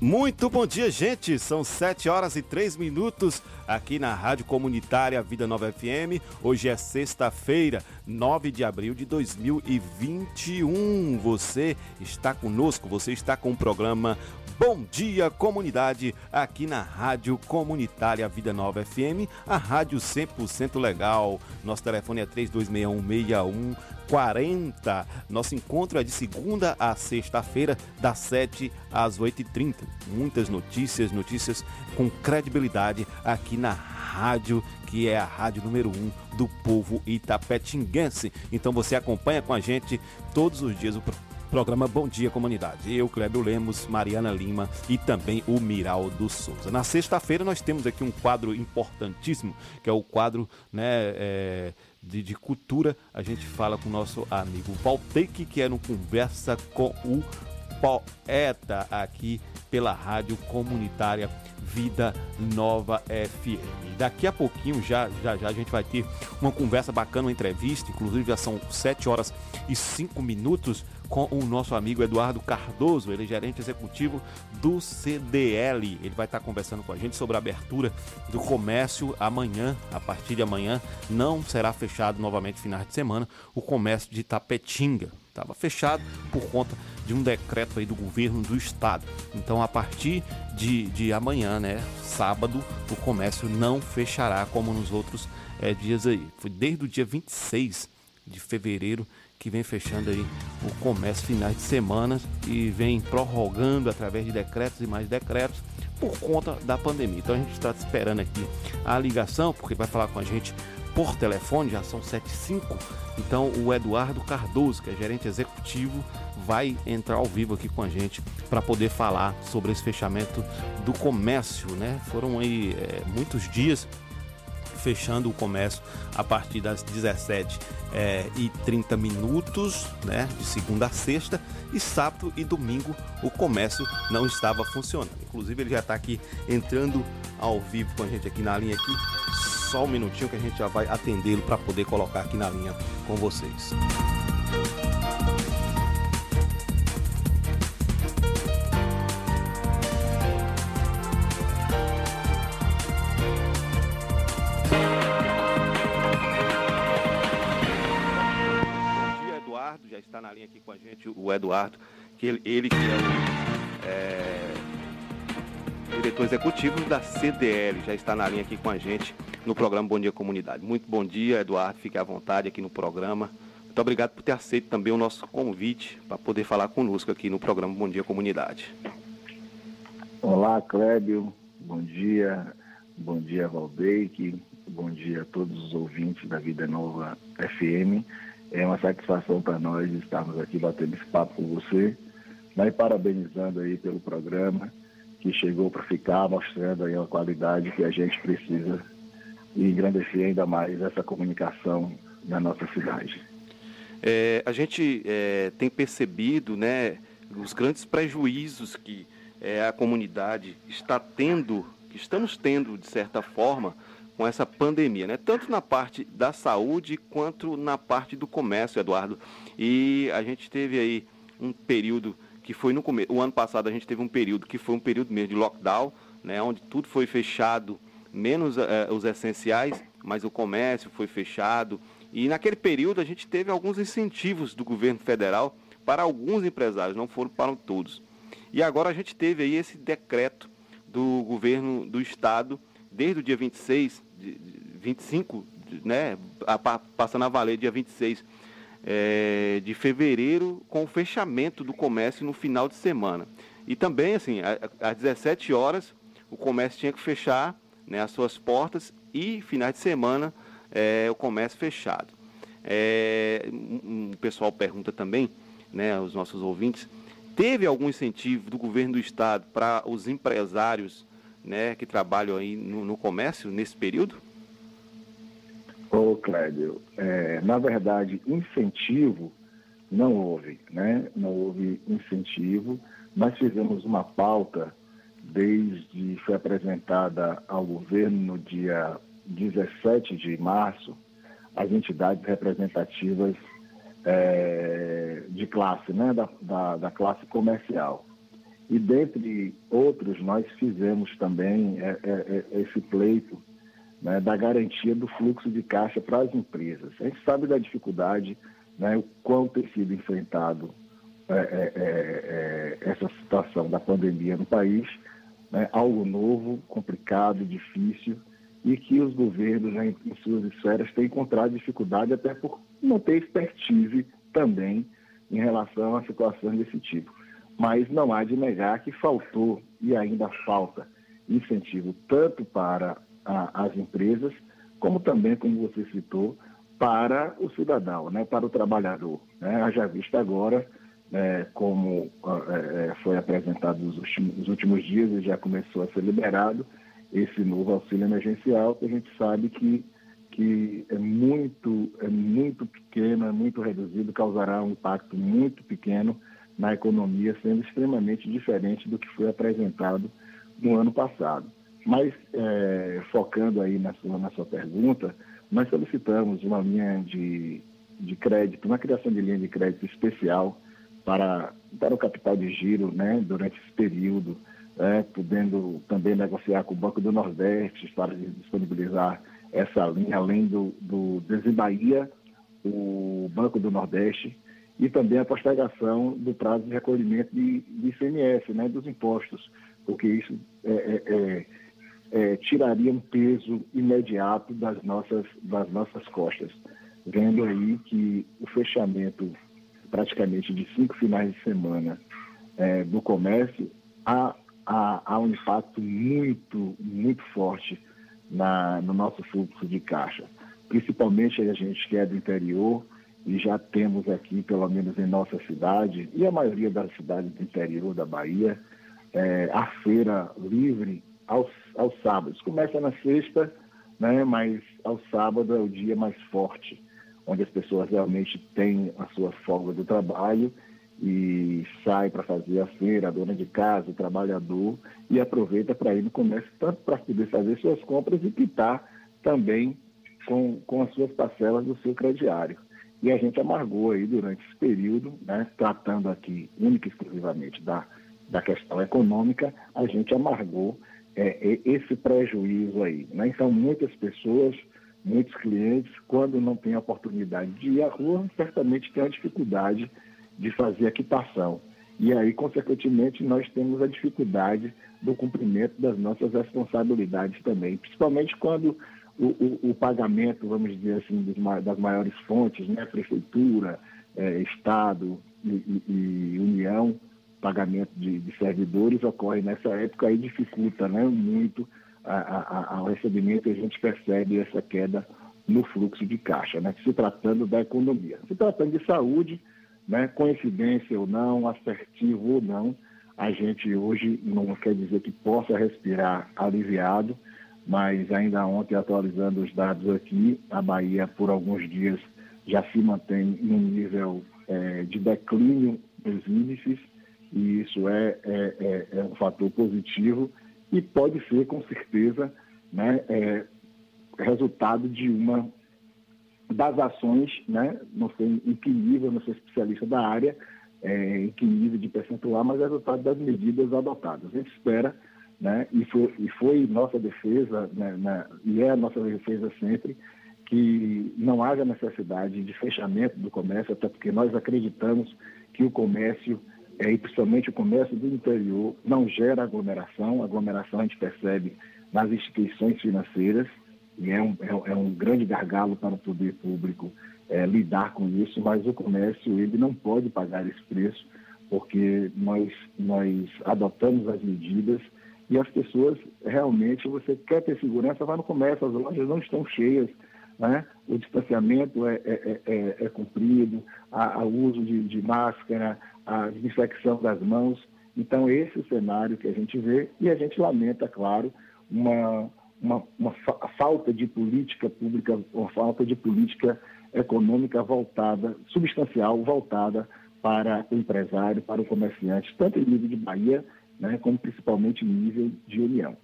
Muito bom dia, gente. São 7 horas e 3 minutos aqui na Rádio Comunitária Vida Nova FM. Hoje é sexta-feira, 9 de abril de 2021. Você está conosco, você está com o programa Bom Dia Comunidade aqui na Rádio Comunitária Vida Nova FM, a rádio 100% legal. Nosso telefone é 326161 40. Nosso encontro é de segunda a sexta-feira, das 7 às 8h30. Muitas notícias, notícias com credibilidade aqui na rádio, que é a rádio número 1 um do povo itapetinguense. Então você acompanha com a gente todos os dias o pro- programa Bom Dia Comunidade. Eu, Clébio Lemos, Mariana Lima e também o Miraldo Souza. Na sexta-feira nós temos aqui um quadro importantíssimo, que é o quadro, né, é, de, de cultura, a gente fala com o nosso amigo Valteque, que é no Conversa com o Poeta, aqui pela Rádio Comunitária Vida Nova FM. Daqui a pouquinho, já, já, já a gente vai ter uma conversa bacana, uma entrevista, inclusive já são 7 horas e 5 minutos com o nosso amigo Eduardo Cardoso, ele é gerente executivo do CDL. Ele vai estar conversando com a gente sobre a abertura do comércio amanhã, a partir de amanhã, não será fechado novamente finais de semana o comércio de Tapetinga. Estava fechado por conta de um decreto aí do governo do estado. Então, a partir de, de amanhã, né, sábado, o comércio não fechará como nos outros eh, dias aí. Foi desde o dia 26 de fevereiro que vem fechando aí o comércio finais de semana e vem prorrogando através de decretos e mais decretos por conta da pandemia. Então a gente está esperando aqui a ligação, porque vai falar com a gente por telefone, já são 75. Então o Eduardo Cardoso, que é gerente executivo, vai entrar ao vivo aqui com a gente para poder falar sobre esse fechamento do comércio, né? Foram aí é, muitos dias fechando o comércio a partir das 17 eh, e 30 minutos, né, de segunda a sexta, e sábado e domingo o comércio não estava funcionando. Inclusive ele já está aqui entrando ao vivo com a gente aqui na linha aqui. Só um minutinho que a gente já vai atendê-lo para poder colocar aqui na linha com vocês. Aqui com a gente o Eduardo, que ele, ele que é o é, diretor executivo da CDL, já está na linha aqui com a gente no programa Bom Dia Comunidade. Muito bom dia, Eduardo. Fique à vontade aqui no programa. Muito obrigado por ter aceito também o nosso convite para poder falar conosco aqui no programa Bom Dia Comunidade. Olá, Clébio. Bom dia. Bom dia, Valdeque. Bom dia a todos os ouvintes da Vida Nova FM. É uma satisfação para nós estarmos aqui batendo esse papo com você, mas parabenizando aí pelo programa que chegou para ficar, mostrando aí a qualidade que a gente precisa e engrandecer ainda mais essa comunicação na nossa cidade. É, a gente é, tem percebido né, os grandes prejuízos que é, a comunidade está tendo, que estamos tendo, de certa forma, com essa pandemia, né? tanto na parte da saúde quanto na parte do comércio, Eduardo. E a gente teve aí um período que foi no começo, o ano passado a gente teve um período que foi um período mesmo de lockdown, né? onde tudo foi fechado, menos eh, os essenciais, mas o comércio foi fechado. E naquele período a gente teve alguns incentivos do governo federal para alguns empresários, não foram para todos. E agora a gente teve aí esse decreto do governo do estado, desde o dia 26, de, de 25, de- né, passando a valer dia 26 eh, de fevereiro, com o fechamento do comércio no final de semana. E também, assim, às 17 horas, o comércio tinha que fechar né, as suas portas e finais de semana eh, o comércio fechado. Um- o pessoal pergunta também, né, os nossos ouvintes, teve algum incentivo do governo do estado para os empresários né, que trabalham aí no, no comércio nesse período? Ô, Clédio, é, na verdade, incentivo não houve, né? Não houve incentivo. Nós fizemos uma pauta desde foi apresentada ao governo no dia 17 de março, as entidades representativas é, de classe, né? Da, da, da, classe comercial. E dentre outros, nós fizemos também é, é, é esse pleito né, da garantia do fluxo de caixa para as empresas. A gente sabe da dificuldade, né, o quanto tem sido enfrentado é, é, é, essa situação da pandemia no país, né, algo novo, complicado, difícil, e que os governos né, em suas esferas têm encontrado dificuldade até por não ter expertise também em relação a situações desse tipo. Mas não há de negar que faltou e ainda falta incentivo tanto para a, as empresas, como também, como você citou, para o cidadão, né, para o trabalhador. Né? Haja vista agora, é, como é, é, foi apresentado nos últimos, nos últimos dias e já começou a ser liberado, esse novo auxílio emergencial, que a gente sabe que, que é, muito, é muito pequeno, é muito reduzido, causará um impacto muito pequeno na economia, sendo extremamente diferente do que foi apresentado no ano passado. Mas, é, focando aí na sua, na sua pergunta, nós solicitamos uma linha de, de crédito, uma criação de linha de crédito especial para, para o capital de giro né, durante esse período, é, podendo também negociar com o Banco do Nordeste para disponibilizar essa linha, além do, do Desembaía, o Banco do Nordeste, e também a postergação do prazo de recolhimento de, de ICMS, né, dos impostos, porque isso é, é, é é, tiraria um peso imediato das nossas, das nossas costas, vendo aí que o fechamento praticamente de cinco finais de semana é, do comércio há, há, há, um impacto muito, muito forte na, no nosso fluxo de caixa. Principalmente a gente que é do interior, e já temos aqui, pelo menos em nossa cidade, e a maioria das cidades do interior da Bahia, é, a feira livre aos, aos sábados. Começa na sexta, né, mas ao sábado é o dia mais forte, onde as pessoas realmente têm a sua folga do trabalho e sai para fazer a feira, a dona de casa, o trabalhador, e aproveita para ir no comércio, tanto para poder fazer suas compras e quitar também com, com as suas parcelas do seu crediário. E a gente amargou aí durante esse período, né, tratando aqui única e exclusivamente da, da questão econômica, a gente amargou é, esse prejuízo aí. Né? Então, muitas pessoas, muitos clientes, quando não têm a oportunidade de ir à rua, certamente têm a dificuldade de fazer a quitação. E aí, consequentemente, nós temos a dificuldade do cumprimento das nossas responsabilidades também, principalmente quando o, o, o pagamento, vamos dizer assim, das maiores fontes, né, prefeitura, é, Estado e, e, e União, pagamento de, de, servidores ocorre nessa época e dificulta né, muito o recebimento e a gente percebe essa queda no fluxo de caixa, né, se tratando da economia. Se tratando de saúde, né, coincidência ou não, assertivo ou não, a gente hoje não quer dizer que possa respirar aliviado, mas ainda ontem, atualizando os dados aqui, a Bahia, por alguns dias, já se mantém num nível é, de declínio dos índices, e isso é, é, é, é um fator positivo e pode ser, com certeza, né, é, resultado de uma das ações, né, não sei em que nível, não sou especialista da área, é, em que nível de percentual, mas resultado das medidas adotadas. A gente espera, né, e, foi, e foi nossa defesa, né, e é a nossa defesa sempre, que não haja necessidade de fechamento do comércio, até porque nós acreditamos que o comércio é, e principalmente o comércio do interior, não gera aglomeração. A aglomeração a gente percebe nas instituições financeiras, e é um, é, é um grande gargalo para o poder público é, lidar com isso, mas o comércio ele não pode pagar esse preço, porque nós, nós adotamos as medidas e as pessoas realmente, você quer ter segurança, vai no comércio, as lojas não estão cheias, né? o distanciamento é, é, é, é cumprido, o uso de, de máscara, a desinfecção das mãos. Então, esse é o cenário que a gente vê e a gente lamenta, claro, uma, uma, uma fa falta de política pública, uma falta de política econômica voltada, substancial, voltada para o empresário, para o comerciante, tanto em nível de Bahia, né, como principalmente em nível de União.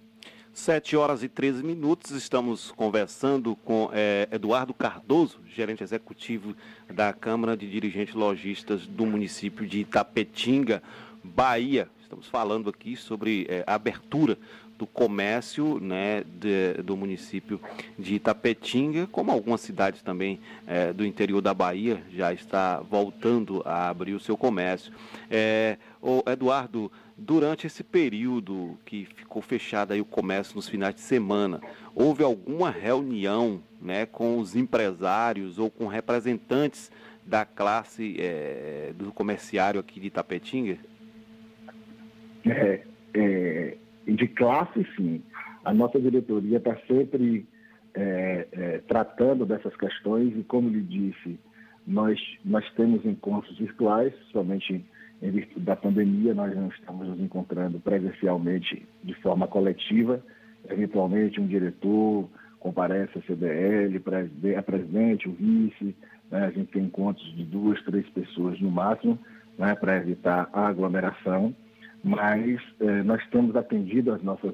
7 horas e 13 minutos, estamos conversando com é, Eduardo Cardoso, gerente executivo da Câmara de Dirigentes Logistas do município de Itapetinga, Bahia. Estamos falando aqui sobre é, a abertura do comércio né, de, do município de Itapetinga, como algumas cidades também é, do interior da Bahia já está voltando a abrir o seu comércio. É, o Eduardo, durante esse período que ficou fechado aí o comércio nos finais de semana, houve alguma reunião né, com os empresários ou com representantes da classe é, do comerciário aqui de Itapetinga? É, é, de classe, sim. A nossa diretoria está sempre é, é, tratando dessas questões e, como lhe disse, nós, nós temos encontros virtuais, somente em virtude da pandemia, nós não estamos nos encontrando presencialmente de forma coletiva. Eventualmente, um diretor comparece a CDL, a presidente, o vice, né? a gente tem encontros de duas, três pessoas no máximo, né? para evitar a aglomeração mas eh, nós temos atendido as nossas,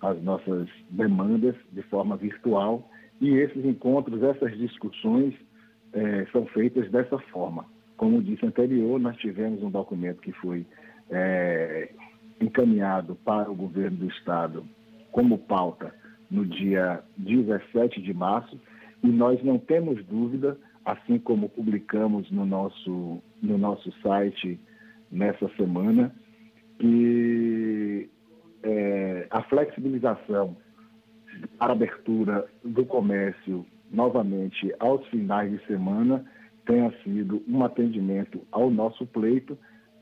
as nossas demandas de forma virtual e esses encontros, essas discussões eh, são feitas dessa forma. Como disse anterior, nós tivemos um documento que foi eh, encaminhado para o governo do Estado como pauta no dia 17 de março e nós não temos dúvida, assim como publicamos no nosso, no nosso site nessa semana, que é, a flexibilização para abertura do comércio novamente aos finais de semana tenha sido um atendimento ao nosso pleito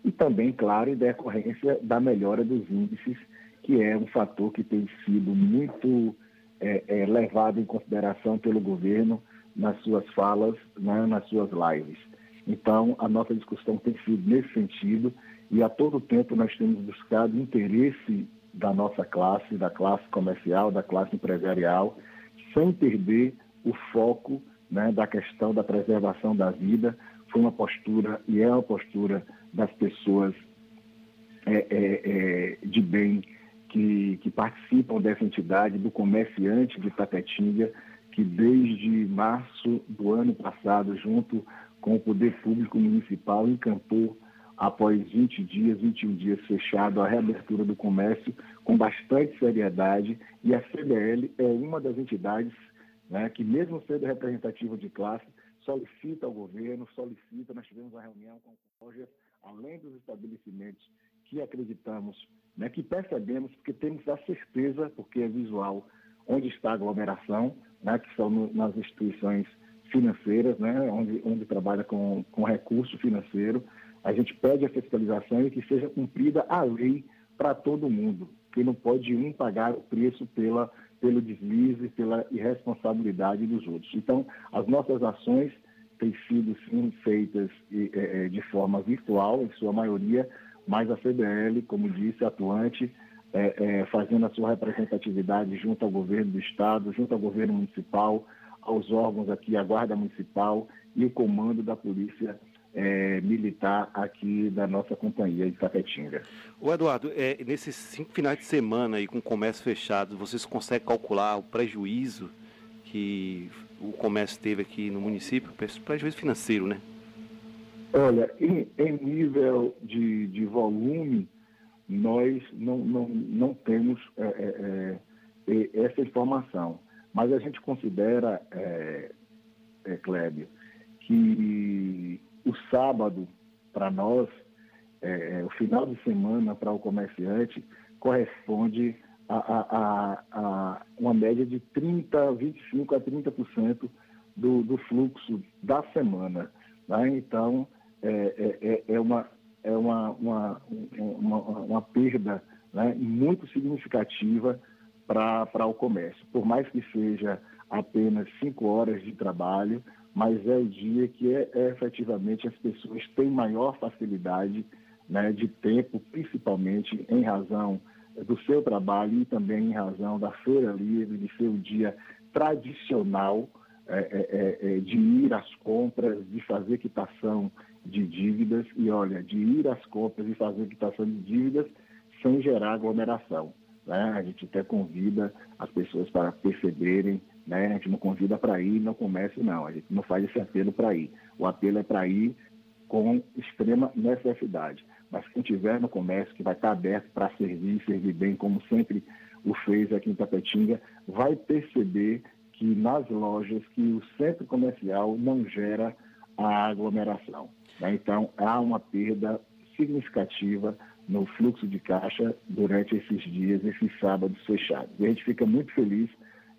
e também, claro, em decorrência da melhora dos índices, que é um fator que tem sido muito é, é, levado em consideração pelo governo nas suas falas, né, nas suas lives. Então, a nossa discussão tem sido nesse sentido e a todo tempo nós temos buscado interesse da nossa classe, da classe comercial, da classe empresarial, sem perder o foco né, da questão da preservação da vida. Foi uma postura e é uma postura das pessoas é, é, é, de bem que, que, participam dessa entidade, do comerciante de Tapetinga, que desde março do ano passado, junto com o Poder Público Municipal, encampou após 20 dias, 21 dias fechado, a reabertura do comércio com bastante seriedade e a CDL é uma das entidades né, que, mesmo sendo representativa de classe, solicita ao governo, solicita, nós tivemos uma reunião com o lojas, além dos estabelecimentos que acreditamos, né, que percebemos, porque temos a certeza, porque é visual, onde está a aglomeração, né, que são no, nas instituições financeiras, né, onde, onde trabalha com, com recurso financeiro, a gente pede a fiscalização e que seja cumprida a lei para todo mundo, que não pode um pagar o preço pela, pelo deslize, pela irresponsabilidade dos outros. Então, as nossas ações têm sido sim feitas é, é, de forma virtual, em sua maioria, mas a CDL, como disse, atuante, é, é, fazendo a sua representatividade junto ao governo do Estado, junto ao governo municipal, aos órgãos aqui, a Guarda Municipal e o comando da Polícia é, militar aqui da nossa companhia de Tapetinga. O Eduardo, é, nesses cinco finais de semana aí com o comércio fechado, vocês conseguem calcular o prejuízo que o comércio teve aqui no município? Prejuízo financeiro, né? Olha, em, em nível de, de, volume, nós não, não, não temos é, é, é essa informação. Mas a gente considera, é, é, Clébio, que o sábado, para nós, é, é, o final de semana para o comerciante, corresponde a, a, a, a, uma média de 30, 25 a 30% do, do fluxo da semana. Né? Então, é, é, é, é uma, é uma, uma, uma, uma perda né, muito significativa para o comércio. Por mais que seja apenas cinco horas de trabalho, mas é o dia que é, é, efetivamente as pessoas têm maior facilidade né, de tempo, principalmente em razão do seu trabalho e também em razão da feira livre, de ser um dia tradicional é, é, é, é de ir às compras, de fazer quitação de dívidas e olha, de ir às compras e fazer quitação de dívidas sem gerar aglomeração. Né? A gente até convida as pessoas para perceberem, né? a gente não convida para ir no comércio, não, a gente não faz esse apelo para ir. O apelo é para ir com extrema necessidade. Mas quem tiver no comércio, que vai estar aberto para servir, servir bem, como sempre o fez aqui em Tapetinga, vai perceber que nas lojas, que o centro comercial não gera a aglomeração. Né? Então, há uma perda significativa no fluxo de caixa durante esses dias, esses sábados fechados. E a gente fica muito feliz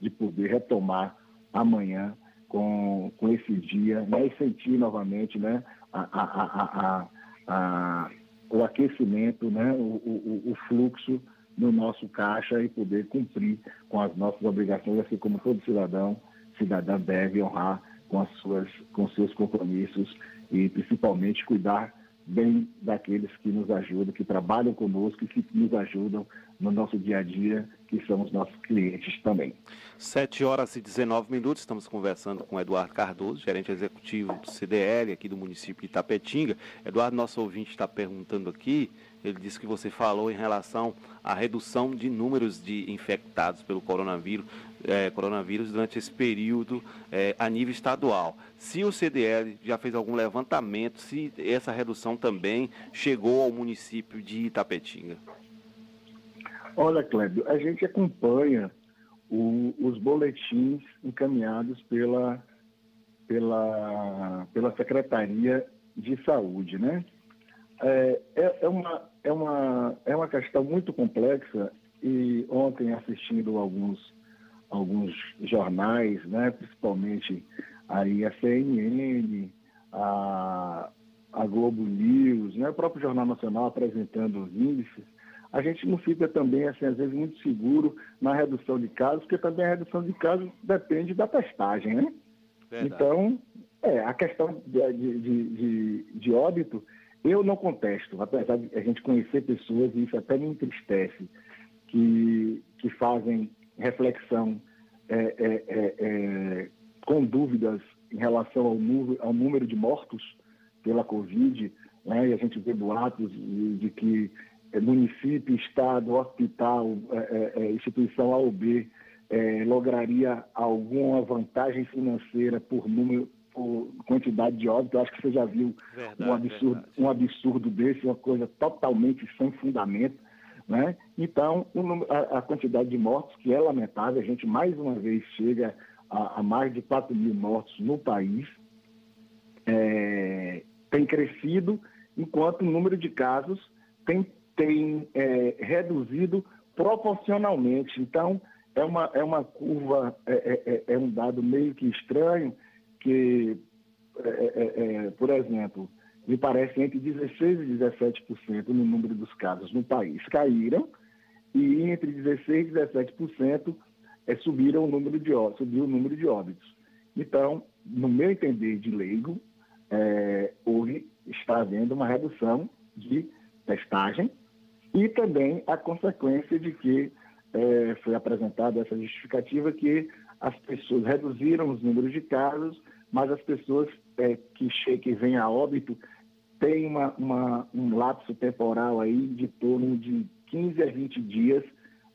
de poder retomar amanhã com, com esse dia né, e sentir novamente né, a, a, a, o aquecimento, né, o, o, o, fluxo no nosso caixa e poder cumprir com as nossas obrigações, assim como todo cidadão, cidadã deve honrar com, as suas, com seus compromissos e principalmente cuidar bem daqueles que nos ajudam, que trabalham conosco e que nos ajudam no nosso dia a dia, que são os nossos clientes também. 7 horas e 19 minutos, estamos conversando com Eduardo Cardoso, gerente executivo do CDL aqui do município de Itapetinga. Eduardo, nosso ouvinte está perguntando aqui, ele disse que você falou em relação à redução de números de infectados pelo coronavírus é, coronavírus durante esse período é, a nível estadual. Se o CDL já fez algum levantamento, se essa redução também chegou ao município de Itapetinga. Olha, Clébio, a gente acompanha o, os boletins encaminhados pela, pela, pela Secretaria de Saúde, né? É, é, é, uma, é, uma, é uma questão muito complexa e ontem assistindo alguns alguns jornais, né, principalmente aí a CNN, a, a Globo News, né, o próprio Jornal Nacional apresentando os índices, a gente não fica também, assim, às vezes, muito seguro na redução de casos, porque também a redução de casos depende da testagem, né? Verdade. Então, é, a questão de, de, de, de, óbito, eu não contesto, apesar de a gente conhecer pessoas, e isso até me entristece, que, que fazem reflexão é, é, é, é, com dúvidas em relação ao, número, ao número de mortos pela Covid, né? e a gente vê boatos de, que município, estado, hospital, é, instituição A ou B lograria alguma vantagem financeira por número, por quantidade de óbitos. Eu acho que você já viu verdade, um, absurdo, um absurdo desse, uma coisa totalmente sem fundamento. Né? Então, a, quantidade de mortos, que é lamentável, a gente mais uma vez chega a, a mais de 4 mil mortos no país, é, tem crescido, enquanto o número de casos tem, tem é, reduzido proporcionalmente. Então, é uma, é uma curva, é, é, é, é um dado meio que estranho, que, é, por exemplo, me parece, entre 16% e 17% no número dos casos no país caíram e entre 16% e 17% é, subiram o número de subiu o número de óbitos. Então, no meu entender de leigo, é, houve, está havendo uma redução de testagem e também a consequência de que é, foi apresentada essa justificativa que as pessoas reduziram os números de casos, mas as pessoas é, que, que vêm a óbito tem uma, uma, um lapso temporal aí de torno de 15 a 20 dias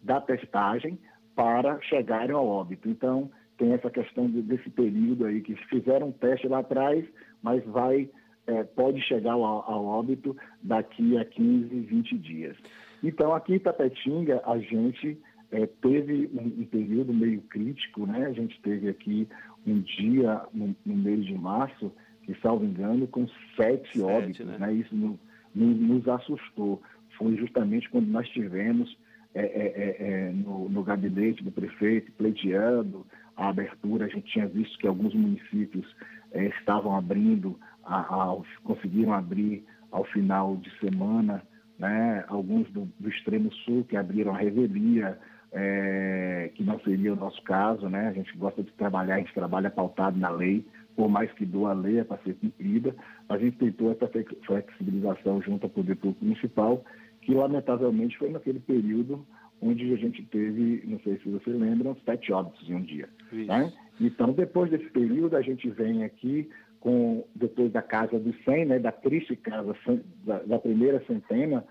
da testagem para chegarem ao óbito. Então, tem essa questão de, desse período aí, que fizeram um teste lá atrás, mas vai, é, pode chegar ao, ao, óbito daqui a 15, 20 dias. Então, aqui em Tapetinga, a gente é, teve um, um, período meio crítico, né? A gente teve aqui um dia no, no mês de março, que, salvo engano, com sete, sete óbitos. Né? né? Isso no, no, nos assustou. Foi justamente quando nós tivemos é, é, é, é, no, no, gabinete do prefeito pleiteando a abertura. A gente tinha visto que alguns municípios é, estavam abrindo, a, a, conseguiram abrir ao final de semana, né? alguns do, do extremo sul que abriram a revelia, é, que não seria o nosso caso, né? A gente gosta de trabalhar, a gente trabalha pautado na lei, por mais que doa a lei é para ser cumprida. A gente tentou essa flexibilização junto ao Poder Público Municipal, que lamentavelmente foi naquele período onde a gente teve, não sei se você lembra, sete óbitos em um dia. Né? Então, depois desse período, a gente vem aqui com, depois da casa dos 100, né, da triste casa da, da primeira centena,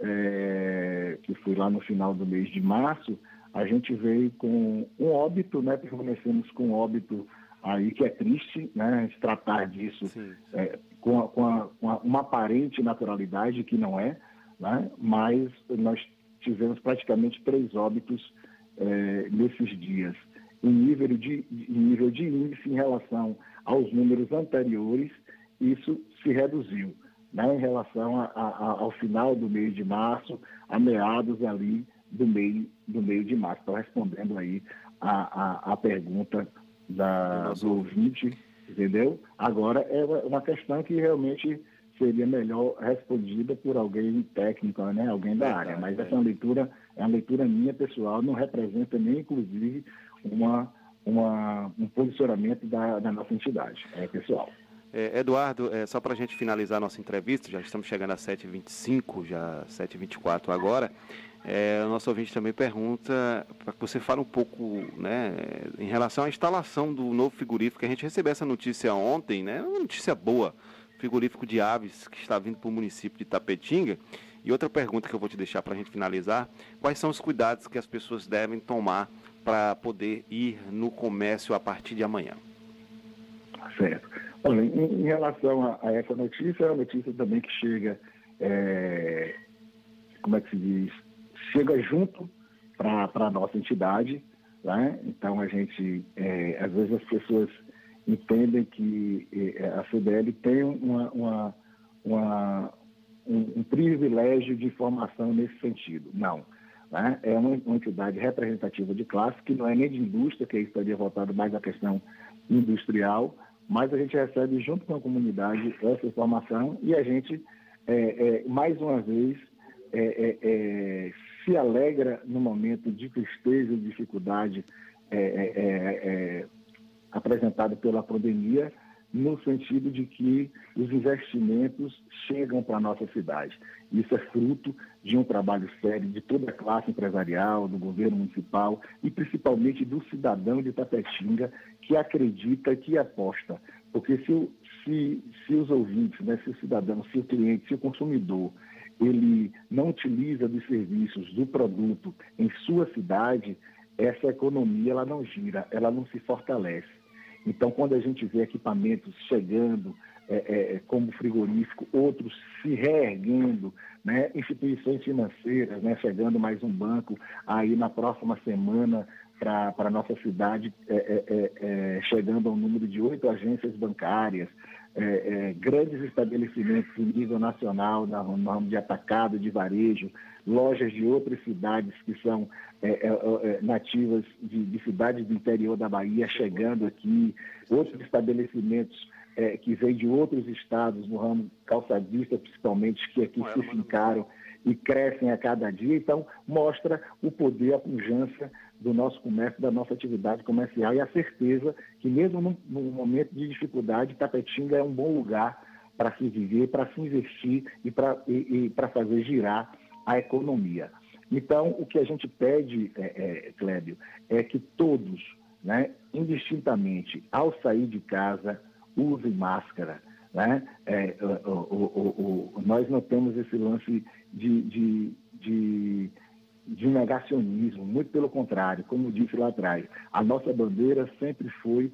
é, que foi lá no final do mês de março, a gente veio com um óbito, né, permanecemos com um óbito aí que é triste, né, tratar disso é, com, a, com, a, com a, uma aparente naturalidade que não é, né, mas nós tivemos praticamente três óbitos é, nesses dias. Em nível, de, nível de índice em relação aos números anteriores, isso se reduziu. Né, em relação a, a, ao final do mês de março, a meados ali do meio, do meio de março. Estou respondendo aí a, a, a pergunta da, do ouvinte, entendeu? Agora é uma questão que realmente seria melhor respondida por alguém técnico, né? alguém da área. Mas essa é leitura, é uma leitura minha pessoal, não representa nem, inclusive, uma, uma, um posicionamento da, da nossa entidade, é pessoal. É, Eduardo, é, só para a gente finalizar a nossa entrevista, já estamos chegando a 7h25, já 7h24 agora. É, o nosso ouvinte também pergunta para que você fale um pouco né, em relação à instalação do novo frigorífico, a gente recebeu essa notícia ontem, né, uma notícia boa frigorífico de aves que está vindo para o município de Tapetinga. E outra pergunta que eu vou te deixar para a gente finalizar: quais são os cuidados que as pessoas devem tomar para poder ir no comércio a partir de amanhã? Certo. Olha, em, em relação a, a, essa notícia, é uma notícia também que chega, é, como é que se diz? Chega junto para a nossa entidade, né? Então a gente, é, às vezes as pessoas entendem que eh, a CDL tem uma, uma, uma um, um, privilégio de informação nesse sentido. Não. Né? É uma, uma, entidade representativa de classe, que não é nem de indústria, que estaria voltado mais à questão industrial, mas a gente recebe junto com a comunidade essa informação e a gente, é, é, mais uma vez, é, se alegra no momento de tristeza e dificuldade apresentado pela pandemia, no sentido de que os investimentos chegam para a nossa cidade. Isso é fruto de um trabalho sério de toda a classe empresarial, do governo municipal e principalmente do cidadão de Tapetinga que acredita, que aposta. Porque se, se, se os ouvintes, né, se o cidadão, se o cliente, se o consumidor, ele não utiliza dos serviços, do produto em sua cidade, essa economia ela não gira, ela não se fortalece. Então, quando a gente vê equipamentos chegando, é, é, como frigorífico, outros se reerguendo, né? instituições financeiras, né? chegando mais um banco aí na próxima semana para a nossa cidade, é, é, é, é, chegando ao número de oito agências bancárias, grandes estabelecimentos em nível nacional, no ramo de atacado, de varejo, lojas de outras cidades que são é, é, é, nativas de, de, cidades do interior da Bahia chegando aqui, outros estabelecimentos é, que vêm de outros estados, no ramo calçadista principalmente, que aqui se fincaram e crescem a cada dia. Então, mostra o poder, a pujança do nosso comércio, da nossa atividade comercial e a certeza que mesmo num, num momento de dificuldade, Tapetinga é um bom lugar para se viver, para se investir e para fazer girar a economia. Então, o que a gente pede, é, é, Clébio, é que todos, né, indistintamente, ao sair de casa, usem máscara. Né? É, o, o, o, nós não temos esse lance de, de, de, de negacionismo, muito pelo contrário, como disse lá atrás, a nossa bandeira sempre foi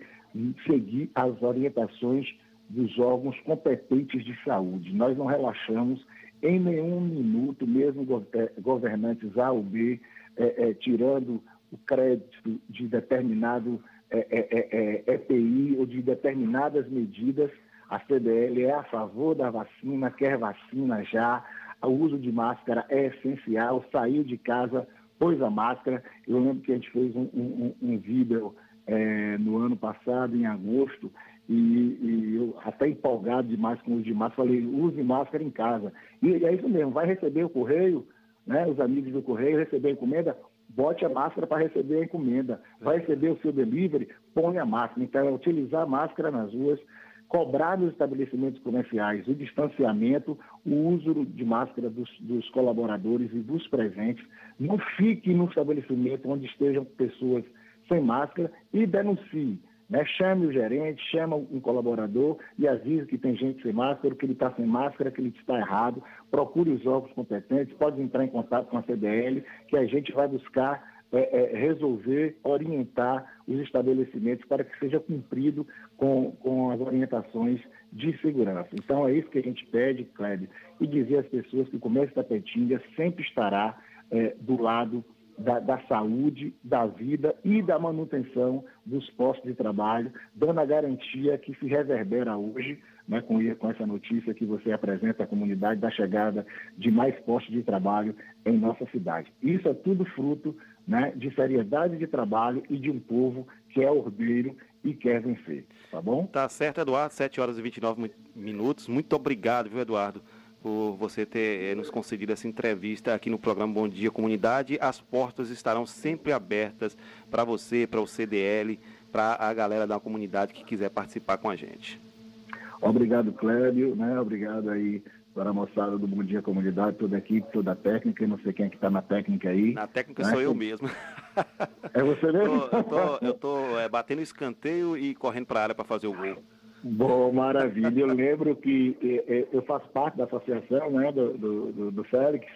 seguir as orientações dos órgãos competentes de saúde. Nós não relaxamos em nenhum minuto, mesmo governantes A ou B, é, é, tirando o crédito de determinado é, EPI é, é, ou de determinadas medidas, a CDL é a favor da vacina, quer vacina já, o uso de máscara é essencial, saiu de casa, pôs a máscara. Eu lembro que a gente fez um, um, um vídeo é, no ano passado, em agosto, e, e, eu até empolgado demais com o uso de máscara, falei, use máscara em casa. E, é isso mesmo, vai receber o correio, né, os amigos do correio, receber a encomenda, bote a máscara para receber a encomenda. Vai receber o seu delivery, põe a máscara. Então, é utilizar a máscara nas ruas, cobrar nos estabelecimentos comerciais o distanciamento, o uso de máscara dos, dos, colaboradores e dos presentes. Não fique no estabelecimento onde estejam pessoas sem máscara e denuncie. Né? Chame o gerente, chama um colaborador e avise que tem gente sem máscara, que ele está sem máscara, que ele está errado. Procure os órgãos competentes, pode entrar em contato com a CDL, que a gente vai buscar é, é, resolver, orientar os estabelecimentos para que seja cumprido com, com as orientações de segurança. Então é isso que a gente pede, Cléber, e dizer às pessoas que o comércio da Petinga sempre estará é, do lado da, da, saúde, da vida e da manutenção dos postos de trabalho, dando a garantia que se reverbera hoje, né, com, com essa notícia que você apresenta à comunidade da chegada de mais postos de trabalho em nossa cidade. Isso é tudo fruto né, de seriedade de trabalho e de um povo que é ordeiro e quer vencer. Tá bom? Tá certo, Eduardo. 7 horas e 29 minutos. Muito obrigado, viu, Eduardo? Por você ter eh, nos concedido essa entrevista aqui no programa Bom Dia Comunidade. As portas estarão sempre abertas para você, para o CDL, para a galera da comunidade que quiser participar com a gente. Obrigado, Clébio, né? Obrigado aí para a moçada do Bom Dia Comunidade, toda a equipe, toda a técnica, não sei quem é que está na técnica aí. Na técnica né? sou eu mesmo. É você mesmo? eu tô, eu tô é, batendo escanteio e correndo para a área para fazer o gol. Bom, maravilha. Eu lembro que é, eu faço parte da associação né, do, do, do Félix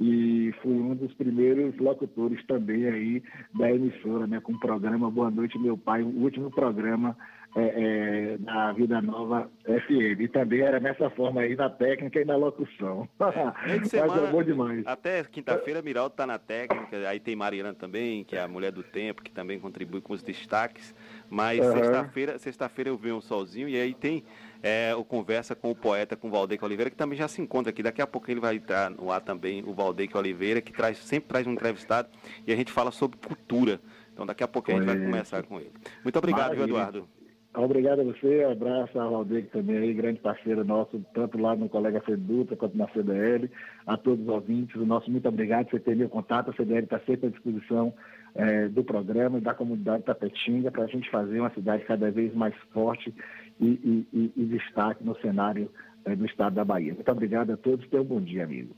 e fui um dos primeiros locutores também aí da emissora, né, com o programa Boa Noite Meu Pai, o último programa é, é, na Vida Nova FM. E também era nessa forma aí na técnica e na locução. É, semana, bom demais. Até quinta-feira, Miraldo está na técnica, aí tem Mariana também, que é a mulher do tempo, que também contribui com os destaques. Mas uhum. sexta-feira, sexta-feira eu venho sozinho e aí tem é, o conversa com o poeta, com o Valdeque Oliveira, que também já se encontra aqui. Daqui a pouco ele vai entrar no ar também, o Valdeque Oliveira, que traz, sempre traz um entrevistado e a gente fala sobre cultura. Então daqui a pouco a gente vai começar com ele. Muito obrigado, viu, Eduardo. Obrigado a você, abraço ao Valdeque também aí, grande parceiro nosso, tanto lá no colega Feduta quanto na CDL, a todos os ouvintes, o nosso muito obrigado por você ter meu contato, a CDL está sempre à disposição é, do programa e da comunidade Tapetinga para a gente fazer uma cidade cada vez mais forte e, e, e, destaque no cenário é, do estado da Bahia. Muito obrigado a todos, tenham um bom dia, amigo.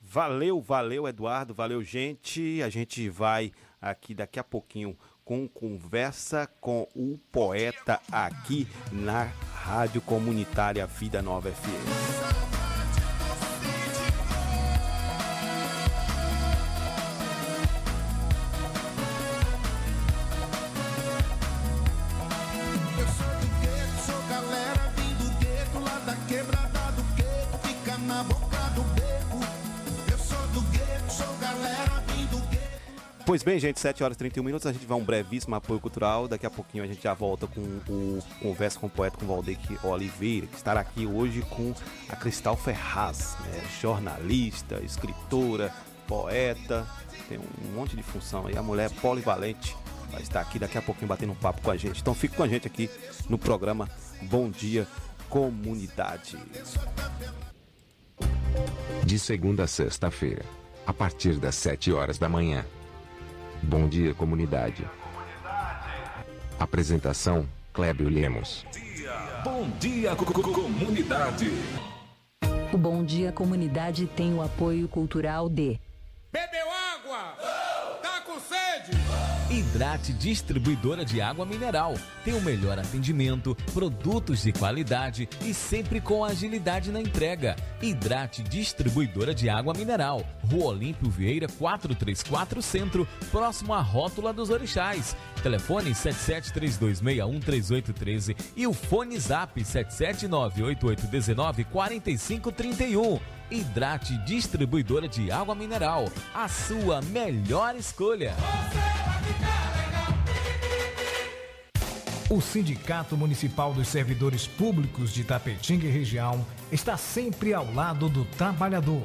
Valeu, valeu, Eduardo, valeu, gente. A gente vai aqui daqui a pouquinho com conversa com o poeta aqui na Rádio Comunitária Vida Nova FM. Pois bem, gente, 7 horas e 31 minutos, a gente vai um brevíssimo apoio cultural. Daqui a pouquinho a gente já volta com o Conversa com o Poeta, com o Valdeque Oliveira, que estará aqui hoje com a Cristal Ferraz, né? jornalista, escritora, poeta, tem um monte de função aí. A mulher polivalente vai estar aqui daqui a pouquinho batendo um papo com a gente. Então fique com a gente aqui no programa Bom Dia Comunidade. De segunda a sexta-feira, a partir das 7 horas da manhã. Bom dia, comunidade. Apresentação: Clébio Lemos. Bom dia, comunidade. O Bom Dia Comunidade tem o apoio cultural de Bebeu água? Hidrate Distribuidora de Água Mineral. Tem o melhor atendimento, produtos de qualidade e sempre com agilidade na entrega. Hidrate Distribuidora de Água Mineral. Rua Olímpio Vieira 434 Centro, próximo à Rótula dos Orixás. Telefone 7732613813 e o fone Zap 77988194531. Hidrate Distribuidora de Água Mineral. A sua melhor escolha. O Sindicato Municipal dos Servidores Públicos de Tapetinga e região está sempre ao lado do trabalhador.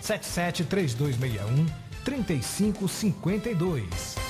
773261 3552.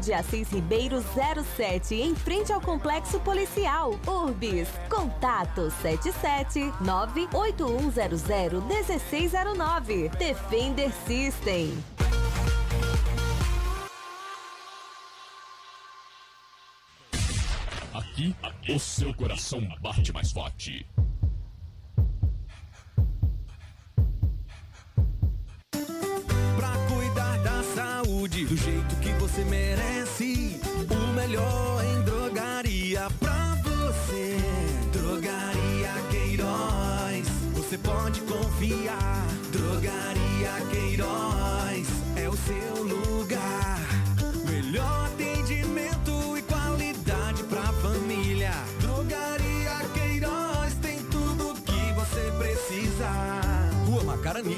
de Assis Ribeiro 07, em frente ao Complexo Policial. Urbis. Contato 77 98100 1609. Defender System. Aqui, o seu coração bate mais forte. Pra cuidar da saúde do jeito você merece, o melhor em drogaria pra você. Drogaria Queiroz, você pode confiar. Drogaria Queiroz é o seu lugar. Melhor atendimento e qualidade pra família. Drogaria Queiroz tem tudo que você precisa. Rua Macarani,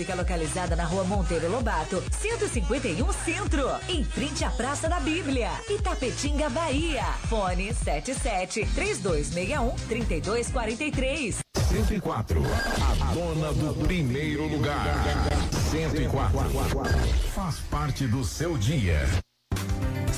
fica localizada na rua Monteiro Lobato, 151 Centro, em frente à Praça da Bíblia, Itapetinga, Bahia. Fone 77 3261 3243. 104, a dona do primeiro lugar. 104, faz parte do seu dia.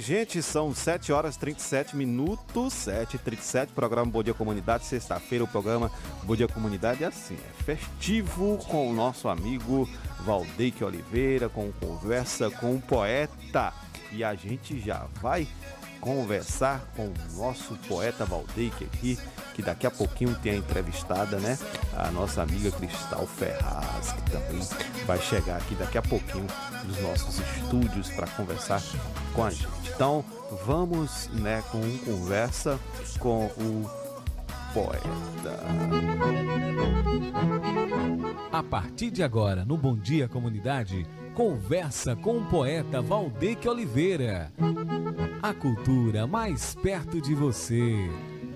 Gente, são 7 horas e 37 minutos, 7 e 37 programa Bom Dia Comunidade, sexta-feira o programa Bom Dia Comunidade é assim, é festivo com o nosso amigo Valdeque Oliveira, com conversa com o poeta, e a gente já vai conversar com o nosso poeta Valdeque aqui, que daqui a pouquinho tem a entrevistada, né? A nossa amiga Cristal Ferraz, que também vai chegar aqui daqui a pouquinho nos nossos estúdios para conversar com a gente. Então, vamos, né, com um conversa com o poeta. A partir de agora, no Bom Dia Comunidade, conversa com o poeta Valdeque Oliveira. A cultura mais perto de você.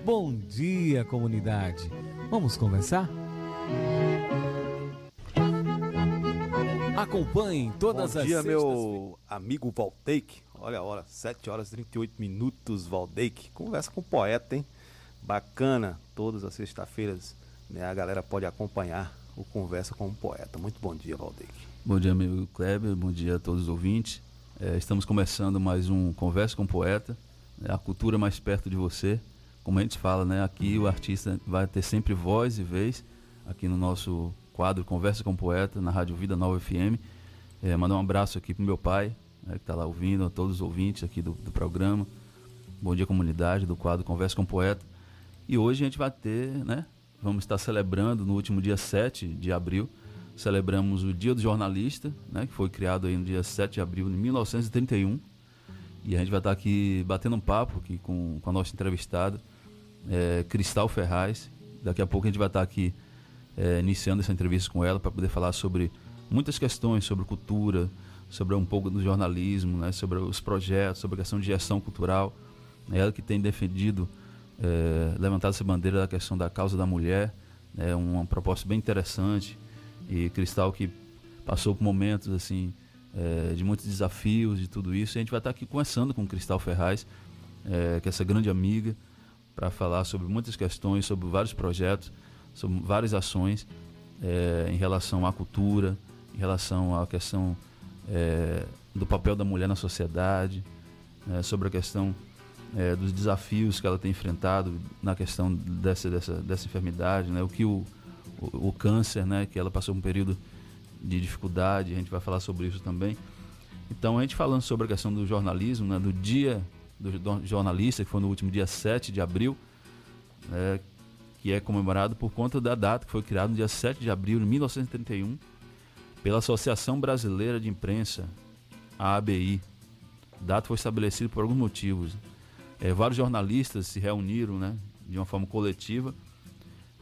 Bom dia, comunidade. Vamos conversar? Acompanhe todas Bom as dia, sextas- meu amigo Valdeque. Olha a hora, 7 horas e 38 minutos, Valdeque. Conversa com o poeta, hein? Bacana, todas as sextas-feiras, né? A galera pode acompanhar o Conversa com o Poeta. Muito bom dia, Valdeque. Bom dia, amigo Kleber. Bom dia a todos os ouvintes. É, estamos começando mais um Conversa com o Poeta, né, a cultura mais perto de você. Como a gente fala, né? Aqui o artista vai ter sempre voz e vez aqui no nosso quadro Conversa com o Poeta na Rádio Vida Nova FM. É, mandar um abraço aqui pro meu pai, né, que está lá ouvindo, a todos os ouvintes aqui do, do programa. Bom dia, comunidade, do quadro Conversa com o Poeta. E hoje a gente vai ter, né? Vamos estar celebrando no último dia 7 de abril, celebramos o Dia do Jornalista, né? Que foi criado aí no dia 7 de abril de 1931. E a gente vai estar aqui batendo um papo aqui com, com a nossa entrevistada, é, Cristal Ferraz. Daqui a pouco a gente vai estar aqui é, iniciando essa entrevista com ela para poder falar sobre muitas questões sobre cultura, sobre um pouco do jornalismo, né, sobre os projetos, sobre a questão de gestão cultural. É ela que tem defendido, é, levantado essa bandeira da questão da causa da mulher, é uma proposta bem interessante. E Cristal que passou por momentos assim é, de muitos desafios e tudo isso. E a gente vai estar aqui conversando com Cristal Ferraz, é, que é essa grande amiga, para falar sobre muitas questões, sobre vários projetos, sobre várias ações é, em relação à cultura, em relação à questão é, do papel da mulher na sociedade, né, sobre a questão é, dos desafios que ela tem enfrentado na questão dessa, dessa, dessa enfermidade, né, o que o, o, o câncer, né, que ela passou um período de dificuldade, a gente vai falar sobre isso também. Então, a gente falando sobre a questão do jornalismo, né, do dia do do jornalista, que foi no último dia 7 de abril, né, que é comemorado por conta da data que foi criada no dia 7 de abril de 1931 pela Associação Brasileira de Imprensa, a ABI. A data foi estabelecida por alguns motivos. É, vários jornalistas se reuniram né, de uma forma coletiva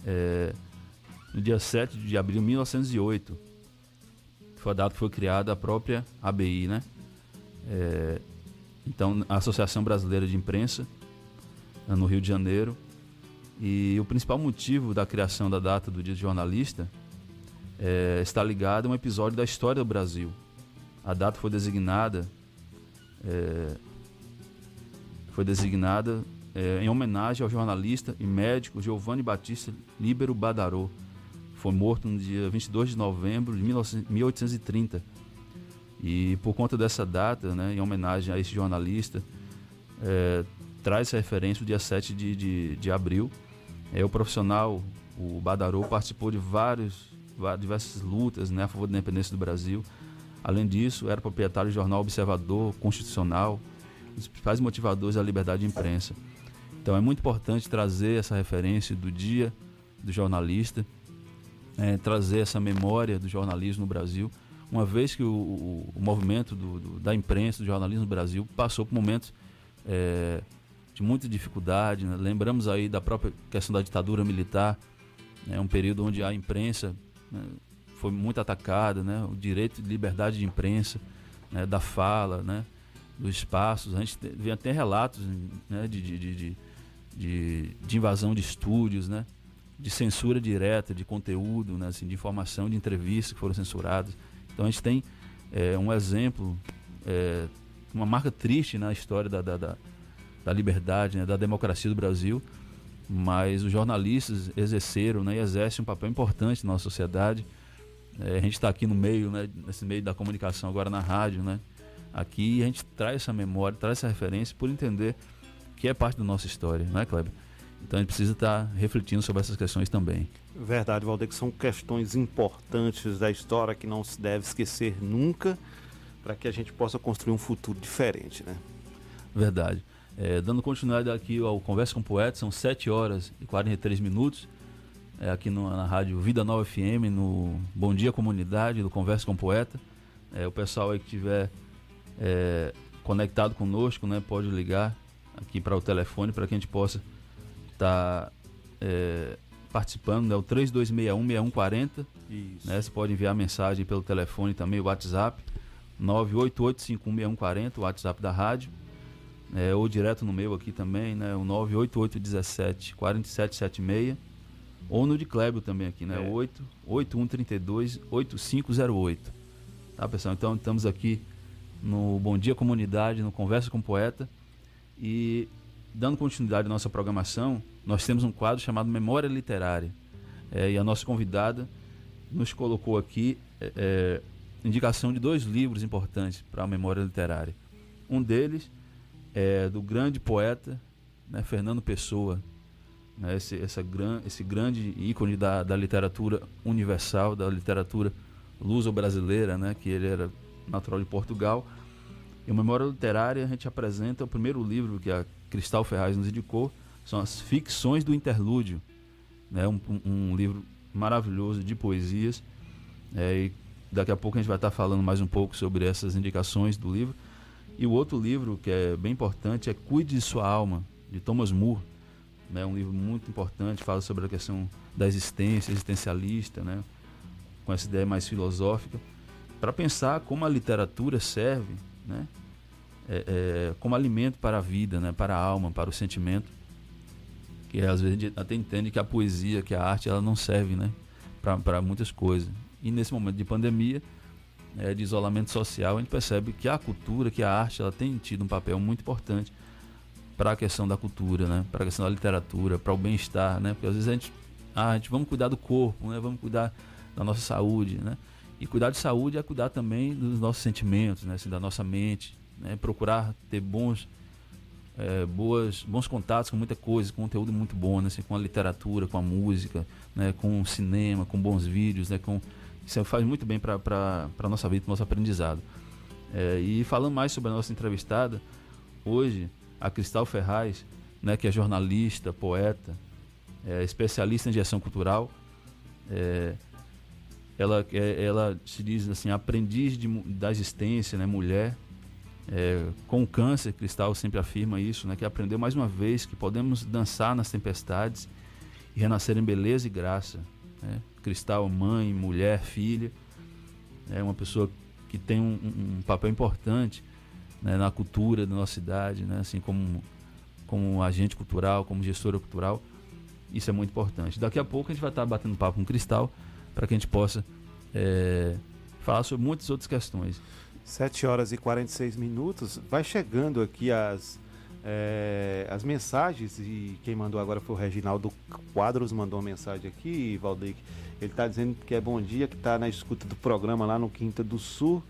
é, no dia 7 de abril de 1908. Foi a data que foi criada a própria ABI, né? É, então, a Associação Brasileira de Imprensa, né, no Rio de Janeiro. E o principal motivo da criação da data do Dia do Jornalista é, está ligado a um episódio da história do Brasil. A data foi designada é, foi designada é, em homenagem ao jornalista e médico Giovanni Batista Líbero Badaró. Foi morto no dia 22 de novembro de 19- 1830. E por conta dessa data, né, em homenagem a esse jornalista, é, traz essa referência o dia 7 de, de, de abril. É, o profissional, o Badaró, participou de vários, diversas lutas né, a favor da independência do Brasil. Além disso, era proprietário do jornal Observador Constitucional, um dos principais motivadores da liberdade de imprensa. Então é muito importante trazer essa referência do dia do jornalista, é, trazer essa memória do jornalismo no Brasil, uma vez que o, o- o movimento do- do- da imprensa, do jornalismo no Brasil, passou por momentos é, de muita dificuldade. né? Lembramos aí da própria questão da ditadura militar, né? um período onde a imprensa né, foi muito atacada, né? o direito de liberdade de imprensa, né? da fala, né? dos espaços. A gente te- vê até relatos né? de, de, de, de, de- de invasão de estúdios, né? de censura direta de conteúdo, né? assim, de informação, de entrevistas que foram censuradas. Então a gente tem é, um exemplo, é, uma marca triste na história da, da, da, da liberdade, né? da democracia do Brasil, mas os jornalistas exerceram né? e exercem um papel importante na nossa sociedade. É, a gente está aqui no meio, né? nesse meio da comunicação agora na rádio, né? Aqui a gente traz essa memória, traz essa referência por entender que é parte da nossa história, não é, Kleber? Então a gente precisa estar refletindo sobre essas questões também. Verdade, Valdeir, que são questões importantes da história que não se deve esquecer nunca para que a gente possa construir um futuro diferente, né? Verdade. É, dando continuidade aqui ao Conversa com Poeta, são 7 horas e 43 minutos, é, aqui no, na rádio Vida Nova FM, no Bom Dia Comunidade, do Conversa com Poeta. É, o pessoal aí que estiver é, conectado conosco, né, pode ligar aqui para o telefone para que a gente possa estar tá, é, participando, né, o 3261-6140. Né, você pode enviar mensagem pelo telefone também, o WhatsApp, 988516140, o WhatsApp da rádio. É, ou direto no meu aqui também, né? O 98817 4776. Ou no de Clébio também aqui, né? É. 8 8132 8508. Tá, pessoal? Então estamos aqui no Bom Dia Comunidade, no Conversa com o Poeta. E dando continuidade à nossa programação, nós temos um quadro chamado Memória Literária. É, e a nossa convidada nos colocou aqui é, é indicação de dois livros importantes para a memória literária. Um deles é do grande poeta né, Fernando Pessoa, né, esse, essa gran, esse grande ícone da, da literatura universal, da literatura luso-brasileira, né, que ele era natural de Portugal. Em Memória Literária, a gente apresenta o primeiro livro que a Cristal Ferraz nos indicou, são as Ficções do Interlúdio, né, um, um livro maravilhoso de poesias. É, e daqui a pouco a gente vai estar falando mais um pouco sobre essas indicações do livro. E o outro livro que é bem importante é Cuide de Sua Alma, de Thomas Moore. Né? Um livro muito importante, fala sobre a questão da existência, existencialista, né? com essa ideia mais filosófica, para pensar como a literatura serve né? É, é, como alimento para a vida, né? para a alma, para o sentimento. Que às vezes até entende que a poesia, que a arte, ela não serve né? para muitas coisas. E nesse momento de pandemia, é, de isolamento social, a gente percebe que a cultura, que a arte, ela tem tido um papel muito importante para a questão da cultura, né? para a questão da literatura, para o bem-estar, né? porque às vezes a gente, ah, a gente vamos cuidar do corpo, né? vamos cuidar da nossa saúde, né? E cuidar de saúde é cuidar também dos nossos sentimentos, né? Assim, da nossa mente, né? Procurar ter bons, é, boas, bons contatos com muita coisa, com conteúdo muito bom, né? Assim, com a literatura, com a música, né? Com o cinema, com bons vídeos, né? Com isso faz muito bem para a nossa vida, para o nosso aprendizado. É, e falando mais sobre a nossa entrevistada, hoje a Cristal Ferraz, né, que é jornalista, poeta, é, especialista em gestão cultural, é, ela, ela se diz assim, aprendiz de, da existência, né, mulher, é, com câncer, Cristal sempre afirma isso, né, que aprendeu mais uma vez que podemos dançar nas tempestades e renascer em beleza e graça. Né? Cristal, mãe, mulher, filha, é uma pessoa que tem um, um papel importante né, na cultura da nossa cidade, né, assim como, como agente cultural, como gestora cultural. Isso é muito importante. Daqui a pouco a gente vai estar batendo papo com Cristal para que a gente possa é, falar sobre muitas outras questões. 7 horas e 46 minutos. Vai chegando aqui as é, as mensagens, e quem mandou agora foi o Reginaldo Quadros, mandou uma mensagem aqui, Valdeir. Ele está dizendo que é bom dia, que está na escuta do programa lá no Quinta do Sul.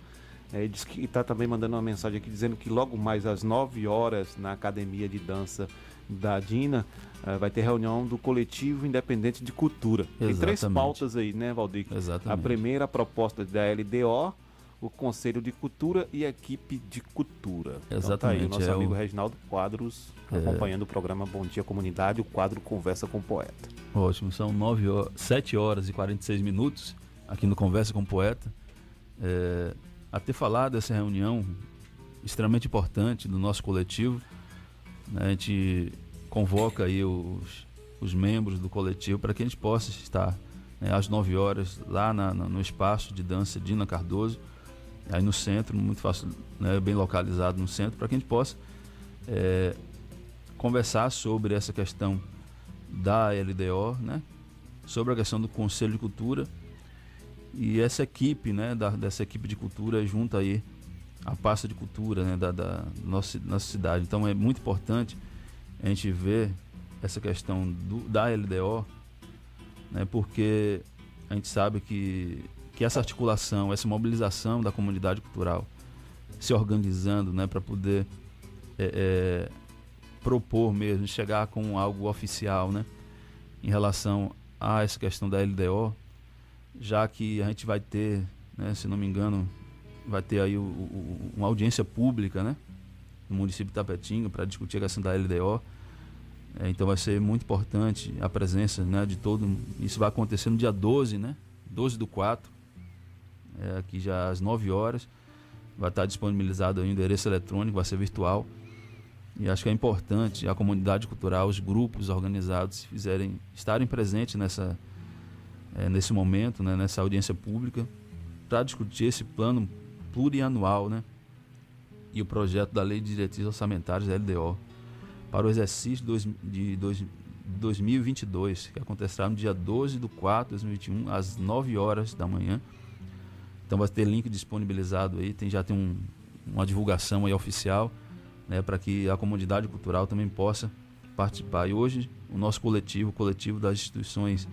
É, diz que está também mandando uma mensagem aqui dizendo que logo mais às 9 horas na Academia de Dança da Dina é, vai ter reunião do Coletivo Independente de Cultura. Exatamente. Tem três pautas aí, né, Valdir? Exatamente. A primeira, a proposta da LDO, o Conselho de Cultura e a equipe de cultura. Exatamente. Então, tá aí, o nosso é amigo o... Reginaldo Quadros é... acompanhando o programa Bom Dia Comunidade, o quadro Conversa com o Poeta. Ótimo, são 9 horas, 7 horas e 46 minutos aqui no Conversa com o Poeta. É, a ter falado dessa reunião extremamente importante do nosso coletivo, né, a gente convoca aí os, os membros do coletivo para que a gente possa estar né, às 9 horas lá na, na, no espaço de dança Dina Cardoso, aí no centro, muito fácil, né, bem localizado no centro, para que a gente possa é, conversar sobre essa questão da LDO, né, sobre a questão do Conselho de Cultura e essa equipe, né, da, dessa equipe de cultura junto aí a pasta de cultura né, da, da nossa, nossa cidade. Então é muito importante a gente ver essa questão do, da LDO, né, porque a gente sabe que que essa articulação, essa mobilização da comunidade cultural se organizando né, para poder é, é, propor mesmo, chegar com algo oficial né, em relação a essa questão da LDO, já que a gente vai ter, né, se não me engano, vai ter aí o, o, uma audiência pública, né, no município de Tapetinga para discutir a questão da LDO. É, então vai ser muito importante a presença né, de todo. Isso vai acontecer no dia 12, né? 12 do 4, é, aqui já às 9 horas. Vai estar disponibilizado o endereço eletrônico, vai ser virtual. E acho que é importante a comunidade cultural, os grupos organizados fizerem, estarem presentes nessa, é, nesse momento, né, nessa audiência pública, para discutir esse plano plurianual né, e o projeto da Lei de Diretrizes Orçamentárias, LDO, para o exercício de 2022, que acontecerá no dia 12 de 4 de 2021, às 9 horas da manhã. Então vai ter link disponibilizado aí, tem, já tem um, uma divulgação aí oficial, né, para que a comunidade cultural também possa participar. E hoje o nosso coletivo, o coletivo das instituições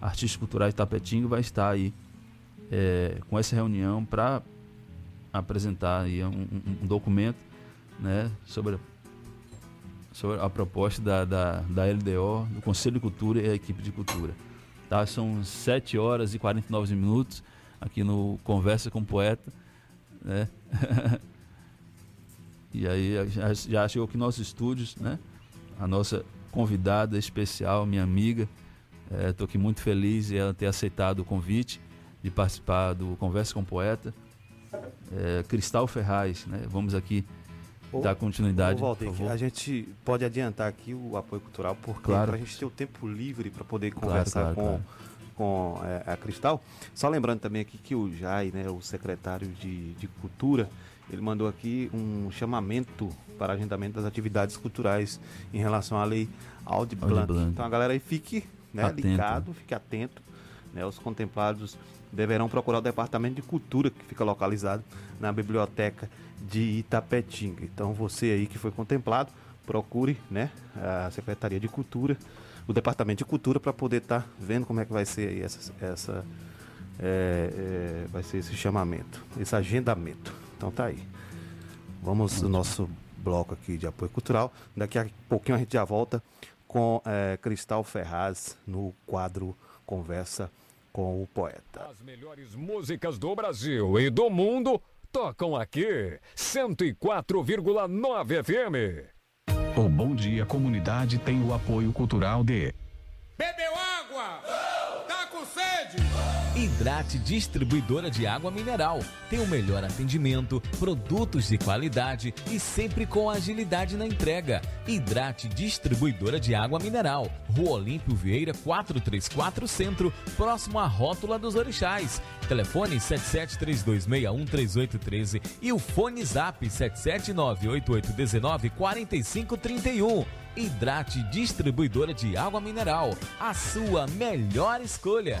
artísticas culturais de vai estar aí é, com essa reunião para apresentar aí um, um, um, documento né, sobre, sobre a proposta da, da, da LDO, do Conselho de Cultura e a equipe de cultura. Tá? São 7 horas e 49 minutos aqui no Conversa com o Poeta. Né? e aí já, já chegou aqui nossos estúdios, né? A nossa convidada especial, minha amiga. Estou é, aqui muito feliz em ela ter aceitado o convite de participar do Conversa com o Poeta. É, Cristal Ferraz, né? Vamos aqui dar continuidade. Ô, Walter, a gente pode adiantar aqui o apoio cultural, porque claro. para a gente ter o tempo livre para poder conversar claro, claro, com, com é, a Cristal. Só lembrando também aqui que o Jai, né, o secretário de, de Cultura, ele mandou aqui um chamamento para agendamento das atividades culturais em relação à lei Audi Blanc. Então a galera aí fique né, ligado, fique atento. Né, os contemplados deverão procurar o Departamento de Cultura, que fica localizado na Biblioteca de Itapetinga. Então você aí que foi contemplado, procure né, a Secretaria de Cultura, o Departamento de Cultura, para poder estar tá vendo como é que vai ser essa, essa é, é, vai ser esse chamamento, esse agendamento. Então tá aí. Vamos no nosso bloco aqui de apoio cultural. Daqui a pouquinho a gente já volta com é, Cristal Ferraz no quadro Conversa com o Poeta. As melhores músicas do Brasil e do mundo tocam aqui. 104,9 FM. O Bom Dia Comunidade tem o apoio cultural de. Bebeu água? Hidrate Distribuidora de Água Mineral. Tem o melhor atendimento, produtos de qualidade e sempre com agilidade na entrega. Hidrate Distribuidora de Água Mineral. Rua Olímpio Vieira 434 Centro, próximo à Rótula dos Orixás. Telefone 7732613813 e o fone Zap 77988194531. Hidrate Distribuidora de Água Mineral. A sua melhor escolha.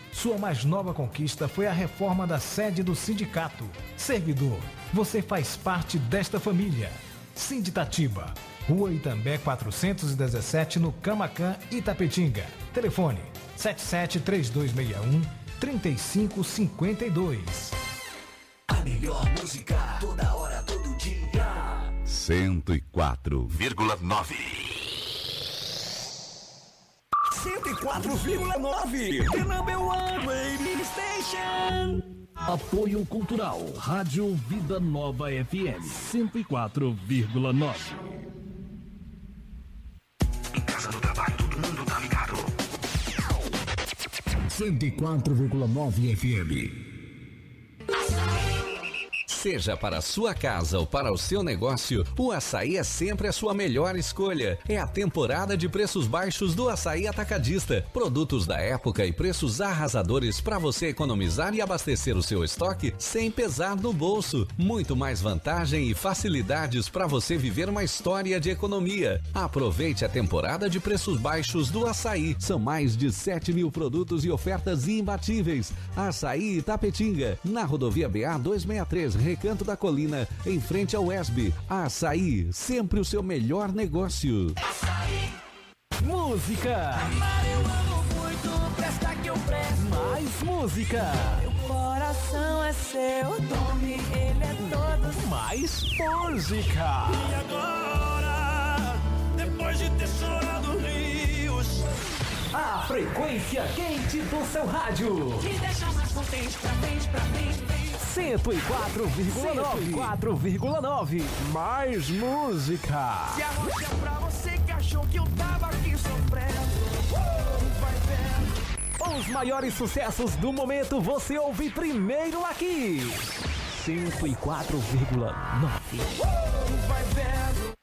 Sua mais nova conquista foi a reforma da sede do sindicato. Servidor, você faz parte desta família. Sinditatiba, Rua Itambé 417, no Camacan, Itapetinga. Telefone 773261 3552. A melhor música, toda hora, todo dia. 104,9 104,9 The number one radio station. Apoio Cultural Rádio Vida Nova FM 104,9. Em casa, no trabalho, todo mundo tá ligado. 104,9 FM. Seja para a sua casa ou para o seu negócio, o açaí é sempre a sua melhor escolha. É a temporada de preços baixos do açaí atacadista. Produtos da época e preços arrasadores para você economizar e abastecer o seu estoque sem pesar no bolso. Muito mais vantagem e facilidades para você viver uma história de economia. Aproveite a temporada de preços baixos do açaí. São mais de 7 mil produtos e ofertas imbatíveis. Açaí Itapetinga, na rodovia BA 263 Recanto da Colina, em frente ao ESB. Açaí, sempre o seu melhor negócio. Música. Amar eu amo muito, presta que eu presto. Mais música. Meu coração é seu, tome, ele é todo. Mais música. E agora, depois de ter chorado rios. A frequência quente do seu rádio. Me deixa mais contente, pra frente, pra frente, frente. 104,9. 104,9. Mais música. Se arroja pra você que achou que eu tava aqui sofrendo. Uh, vai vendo. Os maiores sucessos do momento você ouve primeiro aqui. 104,9. Uh, vai.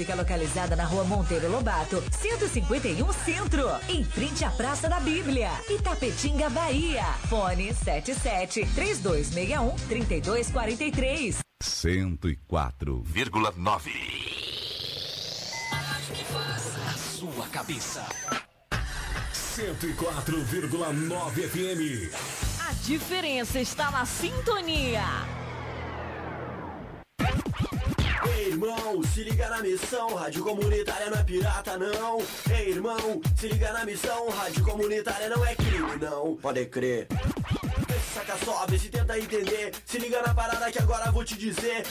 fica localizada na rua Monteiro Lobato, 151 Centro, em frente à Praça da Bíblia, Itapetinga, Bahia. Fone 77 3261 3243. 104,9. A sua cabeça. 104,9 FM. A diferença está na sintonia. Ei, irmão, se liga na missão, rádio comunitária não é pirata, não. Ei, irmão, se liga na missão, rádio comunitária não é crime, não. Pode crer. Saca só, vê se tenta entender. Se liga na parada que agora vou te dizer.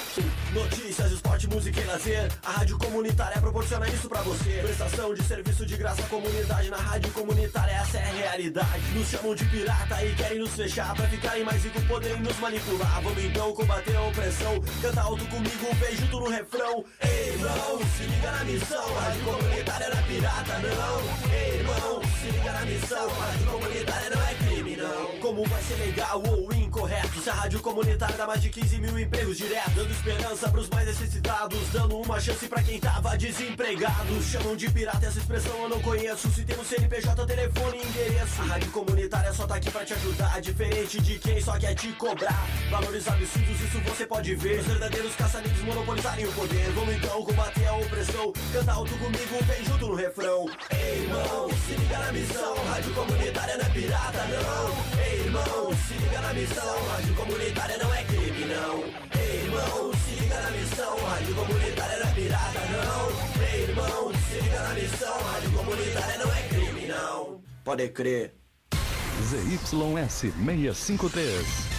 Notícias, esporte, música e lazer. A rádio comunitária proporciona isso pra você. Prestação de serviço de graça à comunidade na rádio comunitária, essa é a realidade. Nos chamam de pirata e querem nos fechar pra ficarem mais ricos, poderem nos manipular. Vamos então combater a opressão. Canta alto comigo, vem junto no refrão. Ei, irmão, se liga na missão. A rádio comunitária não é pirata, não. Ei, irmão, se liga na missão. A rádio comunitária não é não. Como vai ser legal ou Se a rádio comunitária dá mais de 15 mil empregos direto, dando esperança pros mais necessitados, dando uma chance pra quem tava desempregado. Chamam de pirata essa expressão eu não conheço. Se tem um CNPJ, telefone e endereço. A rádio comunitária só tá aqui pra te ajudar. Diferente de quem só quer te cobrar. Valores absurdos, isso você pode ver. Os verdadeiros caça-níqueis monopolizarem o poder. Vamos então combater a opressão. Canta alto comigo, vem junto no refrão. Ei, irmão, se liga na missão. Rádio comunitária não é pirata, não. Ei, irmão, se liga na missão. Rádio comunitária não é crime, não. Ei, irmão, se liga na missão. Rádio comunitária não é pirata, não. Ei, irmão, se liga na missão. Rádio comunitária não é crime, não. Pode crer. ZYS 653.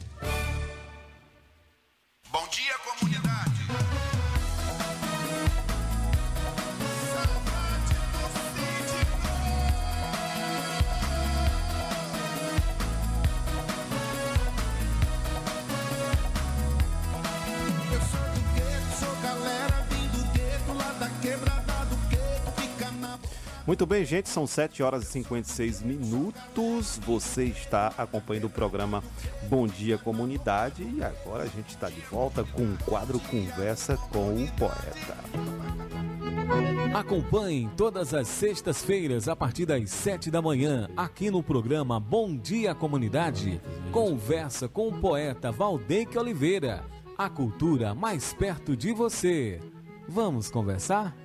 Muito bem, gente, são 7 horas e 56 minutos. Você está acompanhando o programa Bom Dia Comunidade e agora a gente está de volta com o quadro Conversa com o Poeta. Acompanhe todas as sextas-feiras a partir das 7 da manhã, aqui no programa Bom Dia Comunidade. Conversa com o poeta Valdeque Oliveira. A cultura mais perto de você. Vamos conversar?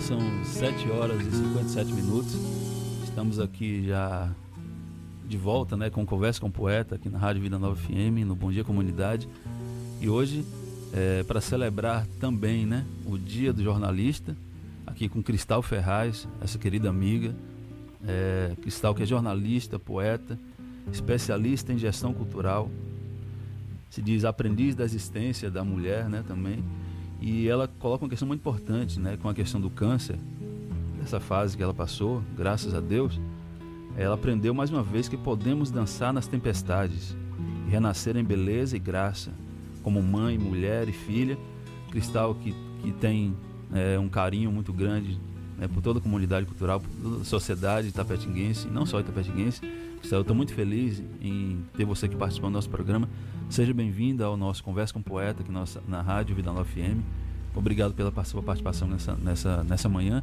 São 7 horas e 57 minutos. Estamos aqui já de volta, né, com Conversa com o Poeta aqui na Rádio Vida Nova FM, no Bom Dia Comunidade. E hoje, é, para celebrar também, né, o Dia do Jornalista, aqui com Cristal Ferraz, essa querida amiga. É, Cristal que é jornalista, poeta, especialista em gestão cultural. Se diz aprendiz da existência da mulher, né, também. E ela coloca uma questão muito importante, né, com a questão do câncer. nessa fase que ela passou, graças a Deus, ela aprendeu mais uma vez que podemos dançar nas tempestades e renascer em beleza e graça, como mãe, mulher e filha. Cristal que, que tem é, um carinho muito grande né, por toda a comunidade cultural, por toda a sociedade itapetinguense, não só itapetinguense. Cristal, eu estou muito feliz em ter você aqui participando do nosso programa. Seja bem-vinda ao nosso Conversa com o Poeta aqui nossa, na Rádio Vida Nova FM. Obrigado pela sua participação nessa, nessa, nessa manhã.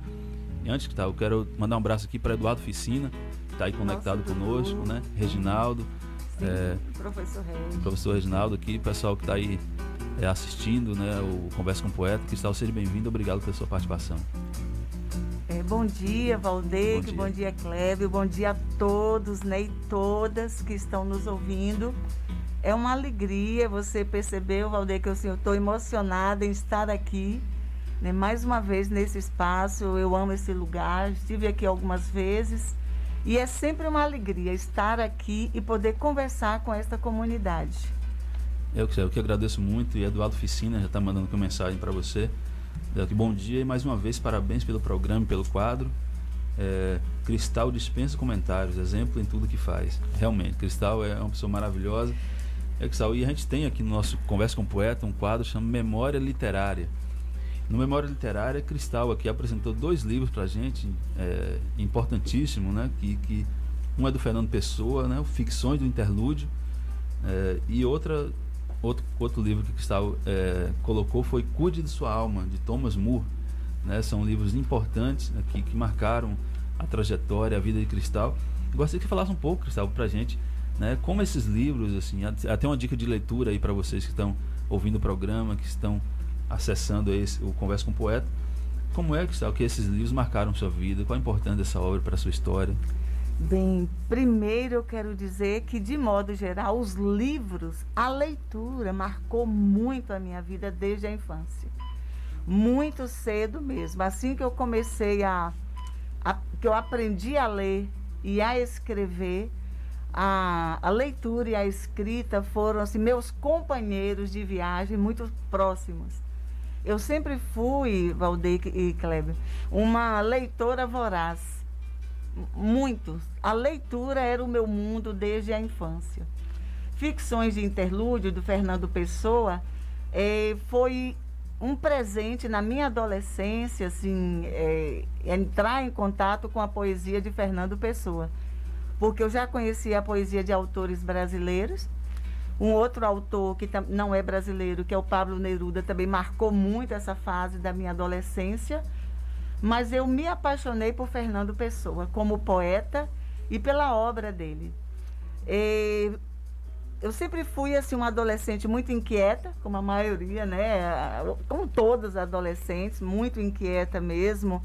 E antes que tá, eu quero mandar um abraço aqui para Eduardo Ficina, que está aí conectado Nossa, conosco, né? Reginaldo. Sim, é, professor Reginaldo. Professor Reginaldo aqui, pessoal que está aí é, assistindo né, o Conversa com o Poeta. Cristal, seja bem-vindo, obrigado pela sua participação. É, bom dia, Valdeir, bom dia, Clébio, bom dia a todos né, e todas que estão nos ouvindo. É uma alegria, você percebeu, Valdeir, que eu estou emocionada em estar aqui, né, mais uma vez nesse espaço. Eu amo esse lugar, estive aqui algumas vezes e é sempre uma alegria estar aqui e poder conversar com esta comunidade. Eu que, eu que agradeço muito e Eduardo Ficina já está mandando uma mensagem para você. Bom dia e mais uma vez parabéns pelo programa, pelo quadro. É, Cristal dispensa comentários, exemplo em tudo que faz. Realmente, Cristal é uma pessoa maravilhosa. É, Cristal, e a gente tem aqui no nosso Conversa com o Poeta um quadro chamado Memória Literária. No Memória Literária, Cristal aqui apresentou dois livros para a gente, é, importantíssimo, né? Que, que um é do Fernando Pessoa, né? Ficções do Interlúdio, é, e outra outro, outro livro que Cristal é, colocou foi Cuide de Sua Alma, de Thomas Moore. Né? São livros importantes aqui que marcaram a trajetória, a vida de Cristal. Gostaria que falasse um pouco, Cristal, para a gente, né? como esses livros, assim, até uma dica de leitura aí para vocês que estão ouvindo o programa, que estão acessando esse, o Conversa com o Poeta. Como é, Cristal, que esses livros marcaram sua vida? Qual a importância dessa obra para a sua história? Bem, primeiro eu quero dizer que, de modo geral, os livros, a leitura marcou muito a minha vida desde a infância. Muito cedo mesmo. Assim que eu comecei a. a que eu aprendi a ler e a escrever, a, a leitura e a escrita foram assim, meus companheiros de viagem muito próximos. Eu sempre fui, Valdeir e Kleber, uma leitora voraz muito. A leitura era o meu mundo desde a infância. Ficções de interlúdio do Fernando Pessoa é, foi um presente na minha adolescência, assim, é, entrar em contato com a poesia de Fernando Pessoa. Porque eu já conhecia a poesia de autores brasileiros. Um outro autor que não é brasileiro, que é o Pablo Neruda, também marcou muito essa fase da minha adolescência mas eu me apaixonei por Fernando Pessoa como poeta e pela obra dele. E eu sempre fui assim uma adolescente muito inquieta, como a maioria, né? Como todos os adolescentes, muito inquieta mesmo,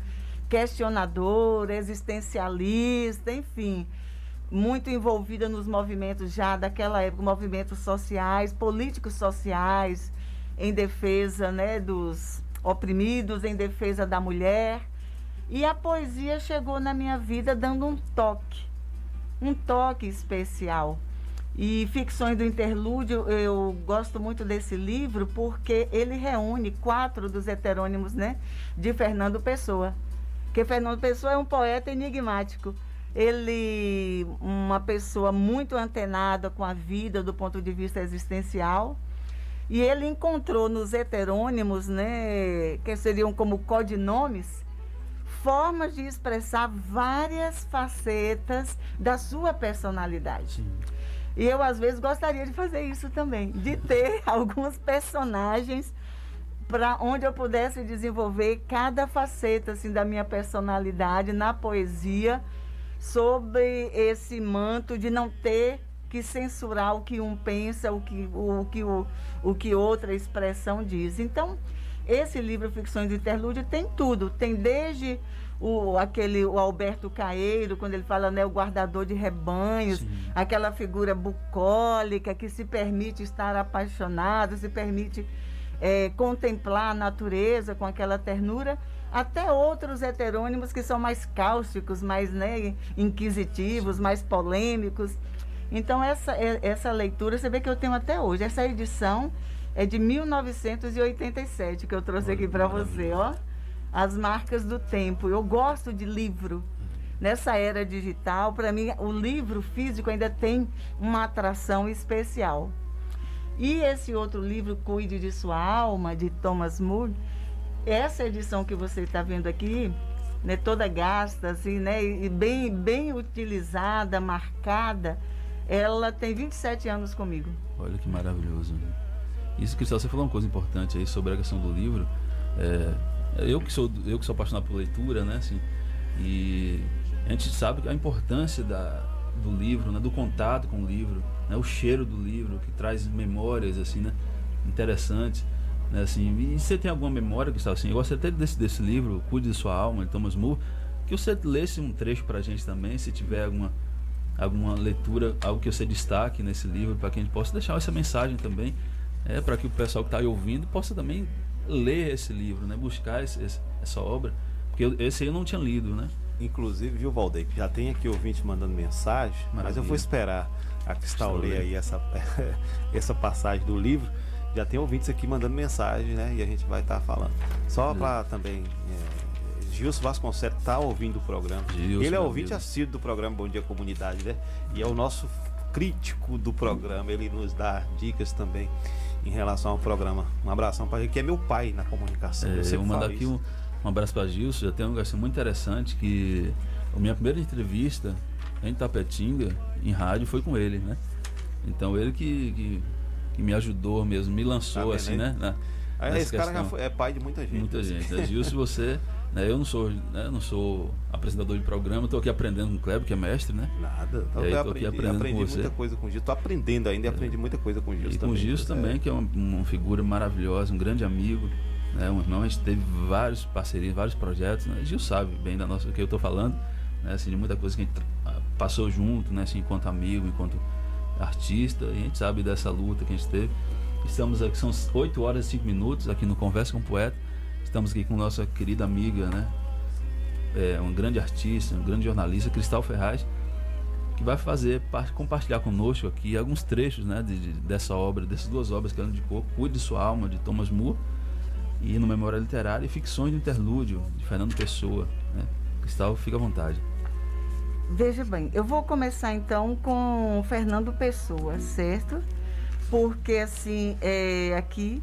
questionadora, existencialista, enfim, muito envolvida nos movimentos já daquela época, movimentos sociais, políticos sociais, em defesa, né, dos oprimidos, em defesa da mulher. E a poesia chegou na minha vida dando um toque, um toque especial. E Ficções do Interlúdio, eu gosto muito desse livro porque ele reúne quatro dos heterônimos né, de Fernando Pessoa. Porque Fernando Pessoa é um poeta enigmático. Ele, uma pessoa muito antenada com a vida do ponto de vista existencial, e ele encontrou nos heterônimos, né, que seriam como codinomes, formas de expressar várias facetas da sua personalidade. Sim. E eu, às vezes, gostaria de fazer isso também, de ter alguns personagens para onde eu pudesse desenvolver cada faceta assim, da minha personalidade na poesia, sobre esse manto de não ter que censurar o que um pensa, o que, o, o que, o, o que outra expressão diz. Então, esse livro Ficções de Interlúdio tem tudo. Tem desde o, aquele, o Alberto Caeiro, quando ele fala né, o guardador de rebanhos, Sim. aquela figura bucólica que se permite estar apaixonado, se permite é, contemplar a natureza com aquela ternura, até outros heterônimos que são mais cáusticos, mais né, inquisitivos, mais polêmicos. Então, essa, é, essa leitura, você vê que eu tenho até hoje. Essa edição é de 1987 que eu trouxe aqui para você, ó. as marcas do tempo. Eu gosto de livro. Nessa era digital, para mim, o livro físico ainda tem uma atração especial. E esse outro livro, Cuide de Sua Alma, de Thomas Moore, essa edição que você está vendo aqui, né, toda gasta, assim, né, e bem, bem utilizada, marcada, ela tem 27 anos comigo. Olha que maravilhoso. Isso, Cristal, você falou uma coisa importante aí sobre a questão do livro. É, eu que sou eu que sou apaixonado por leitura, né, assim, e a gente sabe a importância da, do livro, né, do contato com o livro, né, o cheiro do livro que traz memórias assim, né, interessantes, né, assim. E você tem alguma memória que está assim? Eu gosto até desse desse livro, Cuide de sua alma, de Thomas Moore, que você lesse um trecho para a gente também, se tiver alguma alguma leitura, algo que você destaque nesse livro para que a gente possa deixar essa mensagem também, é para que o pessoal que está aí ouvindo possa também ler esse livro, né, buscar esse, esse, essa obra, porque eu, esse aí eu não tinha lido, né? Inclusive, viu, Valdeir, já tem aqui ouvinte mandando mensagem, Maravilha. mas eu vou esperar a Cristal ler aí essa, essa passagem do livro. Já tem ouvintes aqui mandando mensagem, né? E a gente vai estar tá falando. Só para também. É, Gilson Vasconcelos está ouvindo o programa. Gilson, Ele é ouvinte assíduo do programa Bom Dia Comunidade, né? E é o nosso crítico do programa. Ele nos dá dicas também em relação ao programa. Um abração para ele, que é meu pai na comunicação. É, eu, eu mando aqui um, um abraço para Gilson, já tem um negócio muito interessante que a minha primeira entrevista em Tapetinga, em rádio, foi com ele, né? Então ele que, que, que me ajudou mesmo, me lançou tá assim, né? Na, Aí, esse cara já foi, é pai de muita gente. Muita gente. É, Gilson, você. Né, eu não sou, né, não sou apresentador de programa, estou aqui aprendendo com o Kleber, que é mestre, né? Nada. Então, eu aprendi, aqui aprendendo aprendi com você. muita coisa com o Gilson. Estou aprendendo ainda e é. aprendi muita coisa com o Gilson. E com o Gilson também, que é uma, uma, figura maravilhosa, um grande amigo. Né? Um irmão, a gente teve vários parcerias, vários projetos. Né? Gil sabe bem da nossa, do que eu estou falando, né? assim, de muita coisa que a gente ah, passou junto, né? assim, enquanto amigo, enquanto artista, e a gente sabe dessa luta que a gente teve. Estamos aqui, são 8 horas e 5 minutos aqui no Conversa com o Poeta. Estamos aqui com nossa querida amiga, né? É, um grande artista, um grande jornalista, Cristal Ferraz, que vai fazer, compartilhar conosco aqui alguns trechos né, de, de, dessa obra, dessas duas obras que ela indicou, Cuide de Sua Alma, de Thomas Moore, e no Memória Literária e Ficções do Interlúdio, de Fernando Pessoa. Né? Cristal, fica à vontade. Veja bem, eu vou começar então com Fernando Pessoa, certo? Porque assim, é aqui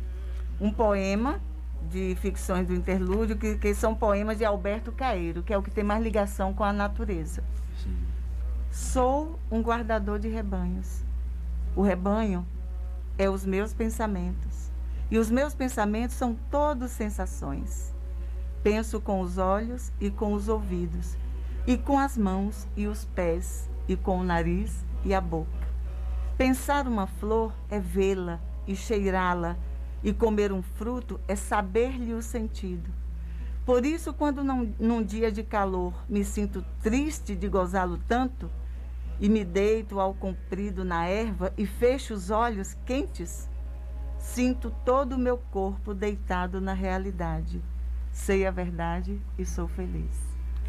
um poema de ficções do interlúdio, que, que são poemas de Alberto Caeiro, que é o que tem mais ligação com a natureza. Sim. Sou um guardador de rebanhos. O rebanho é os meus pensamentos. E os meus pensamentos são todos sensações. Penso com os olhos e com os ouvidos, e com as mãos e os pés, e com o nariz e a boca. Pensar uma flor é vê-la e cheirá-la, e comer um fruto é saber-lhe o sentido. Por isso, quando não, num dia de calor me sinto triste de gozá-lo tanto, e me deito ao comprido na erva e fecho os olhos quentes, Sinto todo o meu corpo deitado na realidade. Sei a verdade e sou feliz.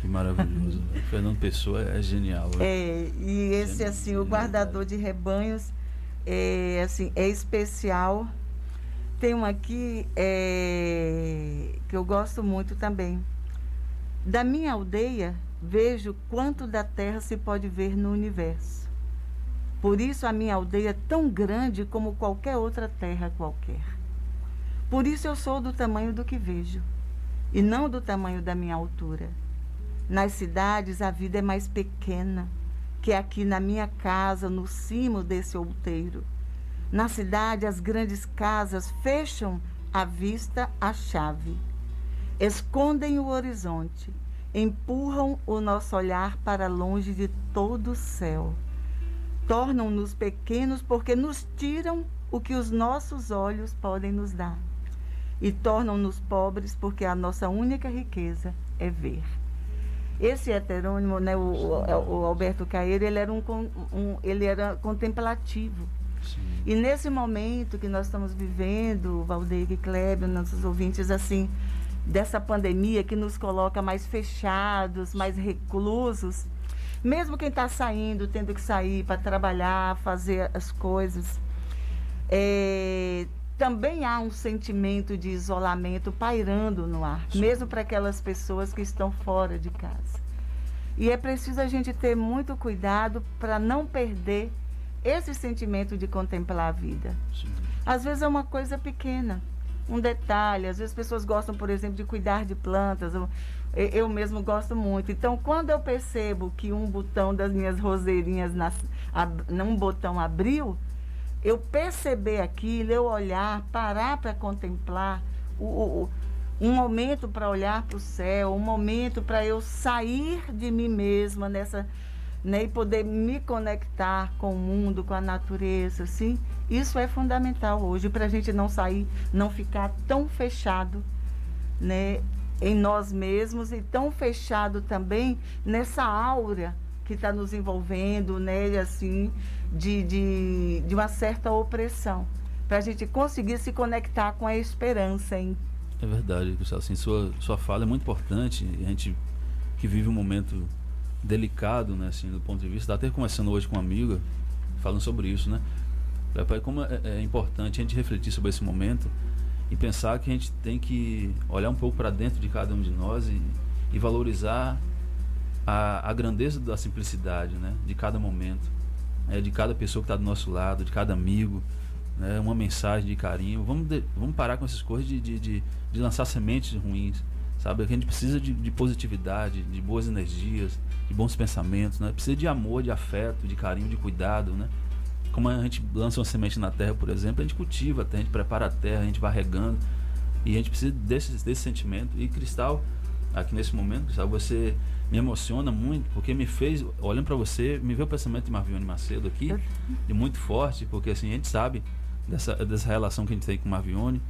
Que maravilhoso. Fernando Pessoa é genial. Né? É, e esse assim, o guardador de rebanhos é assim, é especial. Tem um aqui é, que eu gosto muito também. Da minha aldeia, vejo quanto da terra se pode ver no universo. Por isso a minha aldeia é tão grande como qualquer outra terra qualquer. Por isso eu sou do tamanho do que vejo, e não do tamanho da minha altura. Nas cidades a vida é mais pequena que aqui na minha casa, no cimo desse outeiro. Na cidade, as grandes casas fecham a vista à chave, escondem o horizonte, empurram o nosso olhar para longe de todo o céu tornam-nos pequenos porque nos tiram o que os nossos olhos podem nos dar. E tornam-nos pobres porque a nossa única riqueza é ver. Esse heterônimo, né, o, o, o Alberto Caeiro, ele era, um, um ele era contemplativo. Sim. E nesse momento que nós estamos vivendo, Valdeir e Kleber, nossos ouvintes, assim, dessa pandemia que nos coloca mais fechados, mais reclusos, mesmo quem está saindo, tendo que sair para trabalhar, fazer as coisas, é, também há um sentimento de isolamento pairando no ar, mesmo para aquelas pessoas que estão fora de casa. E é preciso a gente ter muito cuidado para não perder esse sentimento de contemplar a vida. Às vezes é uma coisa pequena, um detalhe. Às vezes as pessoas gostam, por exemplo, de cuidar de plantas. Eu, eu mesmo gosto muito. Então, quando eu percebo que um botão das minhas roseirinhas, nas, ab, um botão abriu, eu perceber aquilo, eu olhar, parar para contemplar, o, o, um momento para olhar para o céu, um momento para eu sair de mim mesma nessa né, e poder me conectar com o mundo, com a natureza, assim, isso é fundamental hoje para a gente não sair, não ficar tão fechado, né, em nós mesmos e tão fechado também nessa aura que está nos envolvendo, né, assim, de, de, de uma certa opressão, para a gente conseguir se conectar com a esperança. Hein? É verdade, Gustavo. Assim, sua, sua fala é muito importante. A gente que vive um momento delicado, né, assim, do ponto de vista. Até conversando hoje com uma amiga, falando sobre isso, né? Como é, é importante a gente refletir sobre esse momento e pensar que a gente tem que olhar um pouco para dentro de cada um de nós e, e valorizar a, a, grandeza da simplicidade, né? De cada momento, é, de cada pessoa que está do nosso lado, de cada amigo, né? Uma mensagem de carinho. Vamos, de, vamos parar com essas coisas de, de, de, de lançar sementes ruins, sabe? A gente precisa de, de positividade, de boas energias, de bons pensamentos, né? Precisa de amor, de afeto, de carinho, de cuidado, né? Como a gente lança uma semente na terra, por exemplo, a gente cultiva, a gente prepara a terra, a gente vai regando. E a gente precisa desse, desse sentimento. E Cristal, aqui nesse momento, Cristal, você me emociona muito, porque me fez, olhando para você, me veio o pensamento de Marvione Macedo aqui, e muito forte, porque assim, a gente sabe dessa, dessa relação que a gente tem com Marvione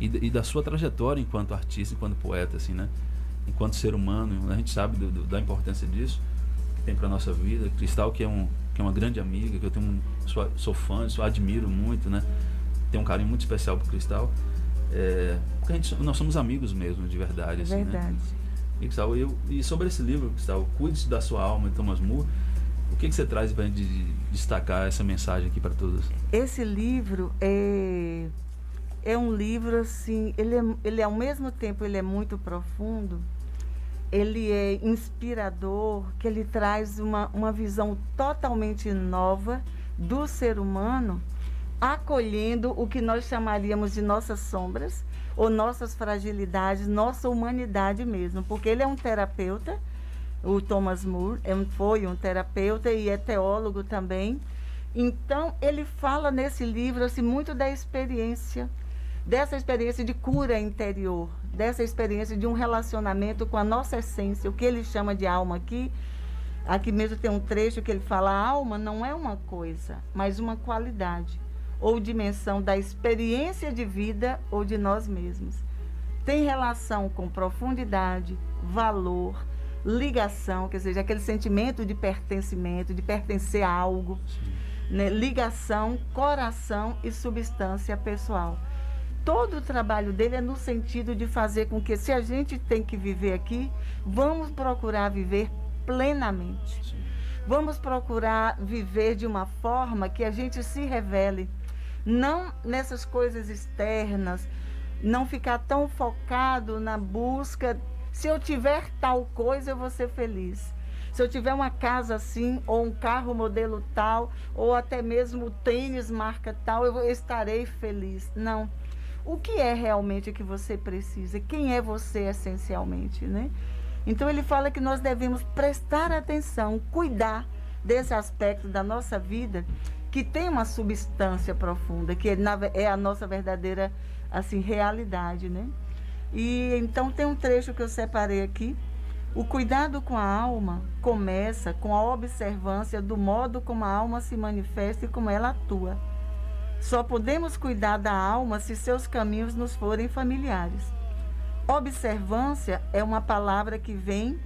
e, e da sua trajetória enquanto artista, enquanto poeta, assim, né? enquanto ser humano, a gente sabe do, do, da importância disso que tem para nossa vida. Cristal, que é, um, que é uma grande amiga, que eu tenho um, sou, sou fã, sou, admiro muito, né? Tenho um carinho muito especial por Cristal. É, porque a gente, nós somos amigos mesmo, de verdade. Assim, verdade. Né? E, Cristal, eu, e sobre esse livro, Cristal, Cuide da Sua Alma, de Thomas Moore, o que, que você traz para de, de destacar essa mensagem aqui para todos? Esse livro é, é um livro assim, ele é, ele ao mesmo tempo ele é muito profundo, ele é inspirador, que ele traz uma, uma visão totalmente nova do ser humano, acolhendo o que nós chamaríamos de nossas sombras ou nossas fragilidades, nossa humanidade mesmo, porque ele é um terapeuta, o Thomas Moore é foi um terapeuta e é teólogo também. Então, ele fala nesse livro assim, muito da experiência, dessa experiência de cura interior, dessa experiência de um relacionamento com a nossa essência, o que ele chama de alma aqui. Aqui mesmo tem um trecho que ele fala: a alma não é uma coisa, mas uma qualidade ou dimensão da experiência de vida ou de nós mesmos. Tem relação com profundidade, valor, ligação, quer dizer, aquele sentimento de pertencimento, de pertencer a algo, né? ligação, coração e substância pessoal todo o trabalho dele é no sentido de fazer com que, se a gente tem que viver aqui, vamos procurar viver plenamente. Sim. Vamos procurar viver de uma forma que a gente se revele, não nessas coisas externas, não ficar tão focado na busca. Se eu tiver tal coisa, eu vou ser feliz. Se eu tiver uma casa assim, ou um carro modelo tal, ou até mesmo tênis marca tal, eu estarei feliz. Não o que é realmente que você precisa, quem é você essencialmente, né? Então ele fala que nós devemos prestar atenção, cuidar desse aspecto da nossa vida que tem uma substância profunda, que é a nossa verdadeira assim realidade, né? E então tem um trecho que eu separei aqui. O cuidado com a alma começa com a observância do modo como a alma se manifesta e como ela atua. Só podemos cuidar da alma se seus caminhos nos forem familiares. Observância é uma palavra que vem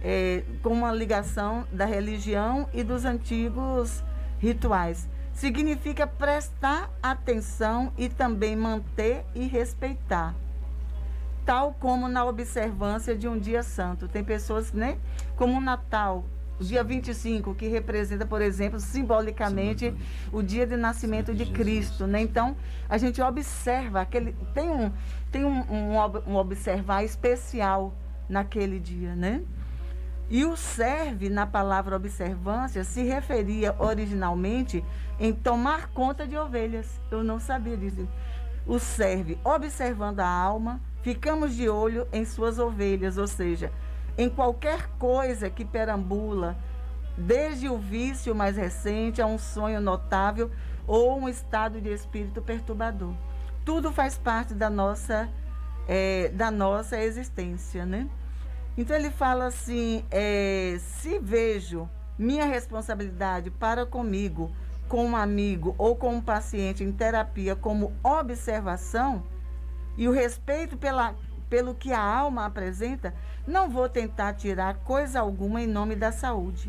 é, com uma ligação da religião e dos antigos rituais. Significa prestar atenção e também manter e respeitar. Tal como na observância de um dia santo. Tem pessoas, né? Como o Natal, dia 25, que representa, por exemplo, simbolicamente o dia de nascimento de Cristo, né? Então, a gente observa aquele tem um tem um, um, um observar especial naquele dia, né? E o serve, na palavra observância, se referia originalmente em tomar conta de ovelhas. Eu não sabia disso. O serve, observando a alma, ficamos de olho em suas ovelhas, ou seja, em qualquer coisa que perambula, desde o vício mais recente a um sonho notável ou um estado de espírito perturbador. Tudo faz parte da nossa, eh, da nossa existência, né? Então ele fala assim: é, se vejo minha responsabilidade para comigo, com um amigo ou com um paciente em terapia como observação e o respeito pela, pelo que a alma apresenta, não vou tentar tirar coisa alguma em nome da saúde.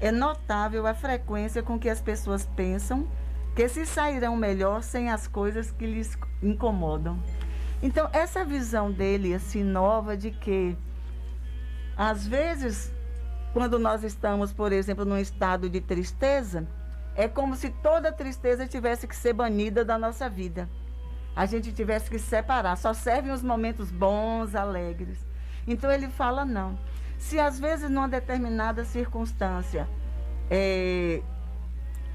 É notável a frequência com que as pessoas pensam que se sairão melhor sem as coisas que lhes incomodam. Então, essa visão dele, assim, nova, de que às vezes, quando nós estamos, por exemplo, num estado de tristeza, é como se toda tristeza tivesse que ser banida da nossa vida. A gente tivesse que separar. Só servem os momentos bons, alegres. Então ele fala não. Se às vezes numa determinada circunstância é,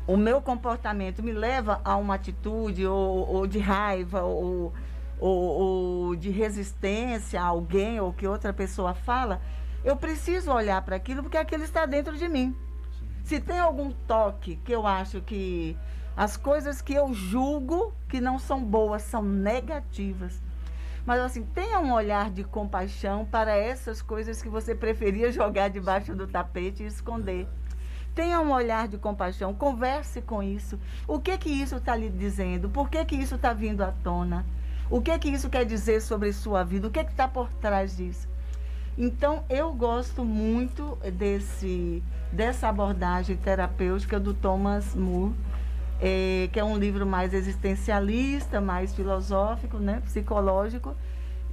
o meu comportamento me leva a uma atitude ou, ou de raiva ou, ou, ou de resistência a alguém ou que outra pessoa fala, eu preciso olhar para aquilo porque aquilo está dentro de mim. Se tem algum toque que eu acho que as coisas que eu julgo que não são boas são negativas. Mas assim, tenha um olhar de compaixão para essas coisas que você preferia jogar debaixo do tapete e esconder. Tenha um olhar de compaixão, converse com isso. O que que isso está lhe dizendo? Por que que isso está vindo à tona? O que que isso quer dizer sobre sua vida? O que que está por trás disso? Então, eu gosto muito desse, dessa abordagem terapêutica do Thomas Moore, eh, que é um livro mais existencialista, mais filosófico, né, psicológico,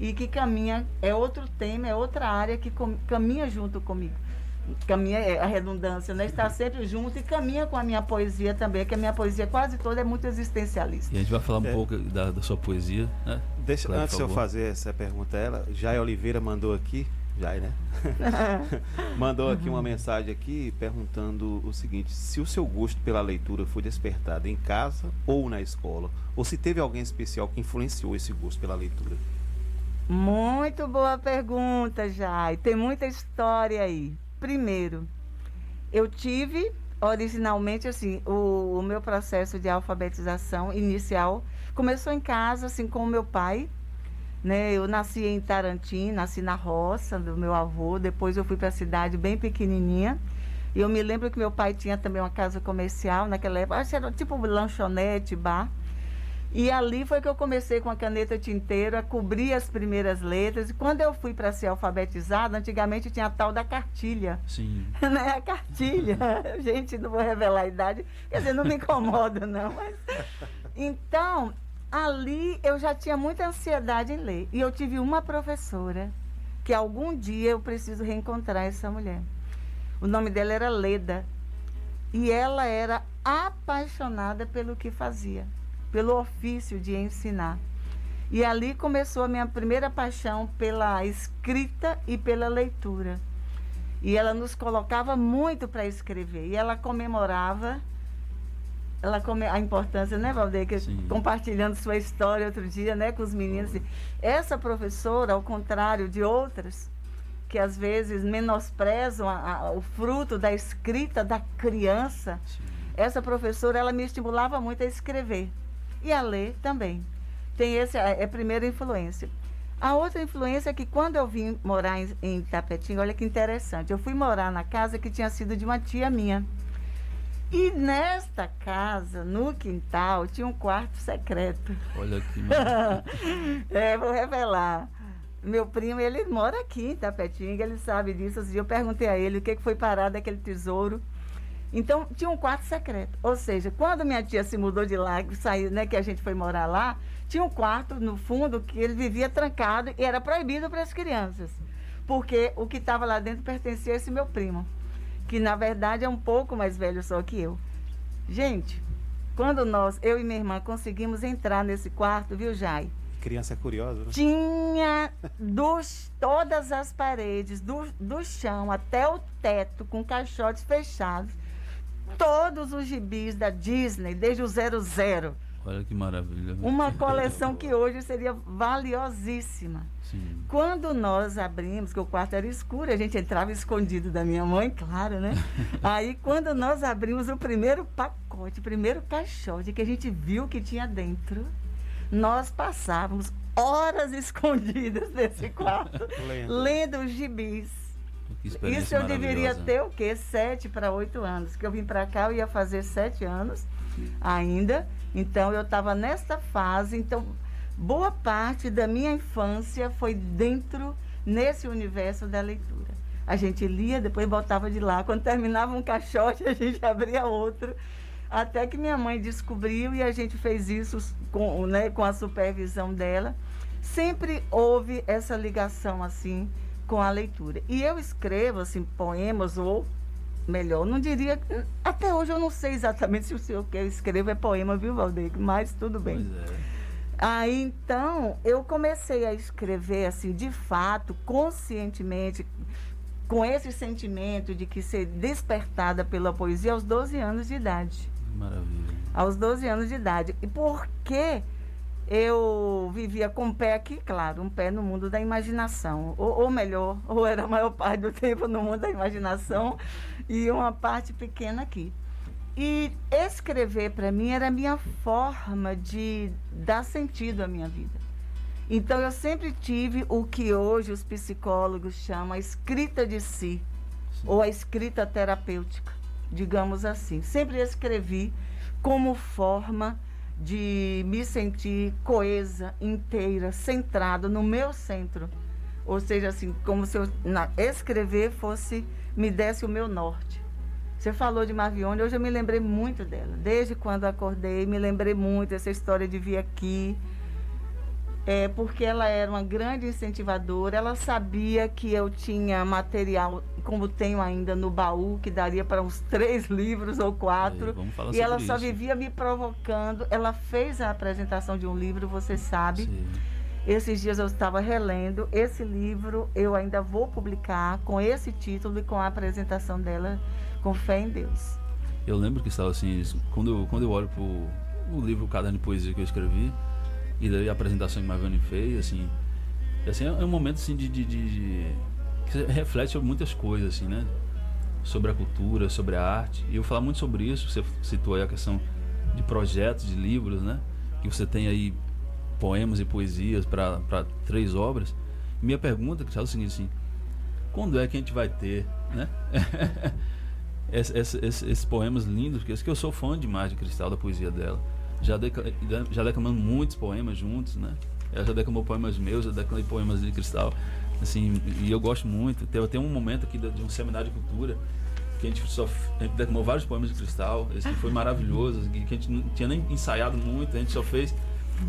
e que caminha, é outro tema, é outra área que com- caminha junto comigo. Caminha, é a redundância, né? Está sempre junto e caminha com a minha poesia também, que a minha poesia quase toda é muito existencialista. E a gente vai falar um É. pouco da, da sua poesia, né? Deixa, antes de eu fazer essa pergunta a ela, Jai Oliveira mandou aqui, Jai, né? mandou aqui uma mensagem aqui perguntando o seguinte: se o seu gosto pela leitura foi despertado em casa ou na escola, ou se teve alguém especial que influenciou esse gosto pela leitura. Muito boa pergunta, Jai. Tem muita história aí. Primeiro, eu tive originalmente assim, o, o meu processo de alfabetização inicial começou em casa, assim, com o meu pai. Né? Eu nasci em Tarantim, nasci na roça do meu avô, depois eu fui para a cidade bem pequenininha. E eu me lembro que meu pai tinha também uma casa comercial naquela época, acho que era tipo lanchonete, bar. E ali foi que eu comecei com a caneta tinteiro a cobrir as primeiras letras. E quando eu fui para ser alfabetizada, antigamente tinha a tal da cartilha. Sim. né? A cartilha. Gente, não vou revelar a idade, quer dizer, não me incomoda, não. Mas... Então, ali eu já tinha muita ansiedade em ler. E eu tive uma professora que algum dia eu preciso reencontrar essa mulher. O nome dela era Leda. E ela era apaixonada pelo que fazia, pelo ofício de ensinar. E ali começou a minha primeira paixão pela escrita e pela leitura. E ela nos colocava muito para escrever. E ela comemorava ela come, a importância, né, Valdeir? Que compartilhando sua história outro dia, né, com os meninos. Essa professora, ao contrário de outras, que às vezes menosprezam a- a- o fruto da escrita da criança, essa professora, ela me estimulava muito a escrever e a ler também. Tem esse, é é a primeira influência. A outra influência é que quando eu vim morar em, em olha que interessante, eu fui morar na casa que tinha sido de uma tia minha. E nesta casa, no quintal, tinha um quarto secreto. Olha aqui, é, vou revelar. Meu primo, ele mora aqui em Tapetinga, ele sabe disso. Dia Eu perguntei a ele o que foi parar daquele tesouro. Então, tinha um quarto secreto. Ou seja, quando minha tia se mudou de lá, saiu, né, que a gente foi morar lá, tinha um quarto no fundo que ele vivia trancado e era proibido para as crianças. Porque o que estava lá dentro pertencia a esse meu primo. Que na verdade é um pouco mais velho só que eu. Gente, quando nós, eu e minha irmã, conseguimos entrar nesse quarto, viu, Jai? Criança é curiosa, né? Tinha dos, todas as paredes, do, do chão até o teto, com caixotes fechados, todos os gibis da Disney, desde o 00. Olha que maravilha. Uma coleção que hoje seria valiosíssima. Sim. Quando nós abrimos, que o quarto era escuro, a gente entrava escondido da minha mãe, claro, né? Aí, quando nós abrimos o primeiro pacote, o primeiro caixote que a gente viu que tinha dentro, nós passávamos horas escondidas nesse quarto, Lendo. os gibis. Isso eu deveria ter o quê? Sete para oito anos. Que eu vim para cá, eu ia fazer sete anos ainda. Então eu estava nessa fase. Então, boa parte da minha infância foi dentro, nesse universo da leitura. A gente lia, depois voltava de lá. Quando terminava um caixote, a gente abria outro. Até que minha mãe descobriu e a gente fez isso com, né, com a supervisão dela. Sempre houve essa ligação assim com a leitura. E eu escrevo assim poemas ou melhor, não diria, até hoje eu não sei exatamente se o senhor que eu escrevo é poema, viu, Valdeir? Mas tudo bem. Pois é. Aí então eu comecei a escrever assim, de fato, conscientemente, com esse sentimento de que ser despertada pela poesia aos 12 anos de idade. Maravilha. Aos 12 anos de idade. E por que eu vivia com o pé aqui, claro, um pé no mundo da imaginação. Ou, ou melhor, ou era a maior parte do tempo no mundo da imaginação e uma parte pequena aqui. E escrever para mim era a minha forma de dar sentido à minha vida. Então eu sempre tive o que hoje os psicólogos chamam a escrita de si, ou a escrita terapêutica, digamos assim. Sempre escrevi como forma de me sentir coesa, inteira, centrada no meu centro. Ou seja, assim, como se eu na, escrever fosse, me desse o meu norte. Você falou de Marvione, hoje eu me lembrei muito dela. Desde quando acordei, me lembrei muito dessa história de vir aqui. É, porque ela era uma grande incentivadora, ela sabia que eu tinha material, como tenho ainda no baú, que daria para uns três livros ou quatro. Aí, e ela sobre só isso. vivia me provocando. Ela fez a apresentação de um livro, você sabe. Sim. Esses dias eu estava relendo. Esse livro eu ainda vou publicar com esse título e com a apresentação dela, com fé em Deus. Eu lembro que estava assim, isso- quando, eu- quando eu olho pro o livro o Caderno de Poesia que eu escrevi, e daí a apresentação que Marvani fez, assim, assim, é é um momento assim de, de- de- que reflete sobre muitas coisas, assim, né? Sobre a cultura, sobre a arte. E eu falar muito sobre isso, você citou aí a questão de projetos, de livros, né? Que você tem aí poemas e poesias para três obras. Minha pergunta, que é o seguinte, assim, quando é que a gente vai ter, né? Esse- esse- esse- esses poemas lindos, que eu sou fã demais de Cristal, da poesia dela. Já, decla- já declamamos muitos poemas juntos, né? Ela já declamou poemas meus, já declamei poemas de Cristal. Assim, e eu gosto muito. Tem, tem um momento aqui de, de um seminário de cultura que a gente, só, a gente declamou vários poemas de Cristal. Esse foi maravilhoso, que que a gente não tinha nem ensaiado muito, a gente só fez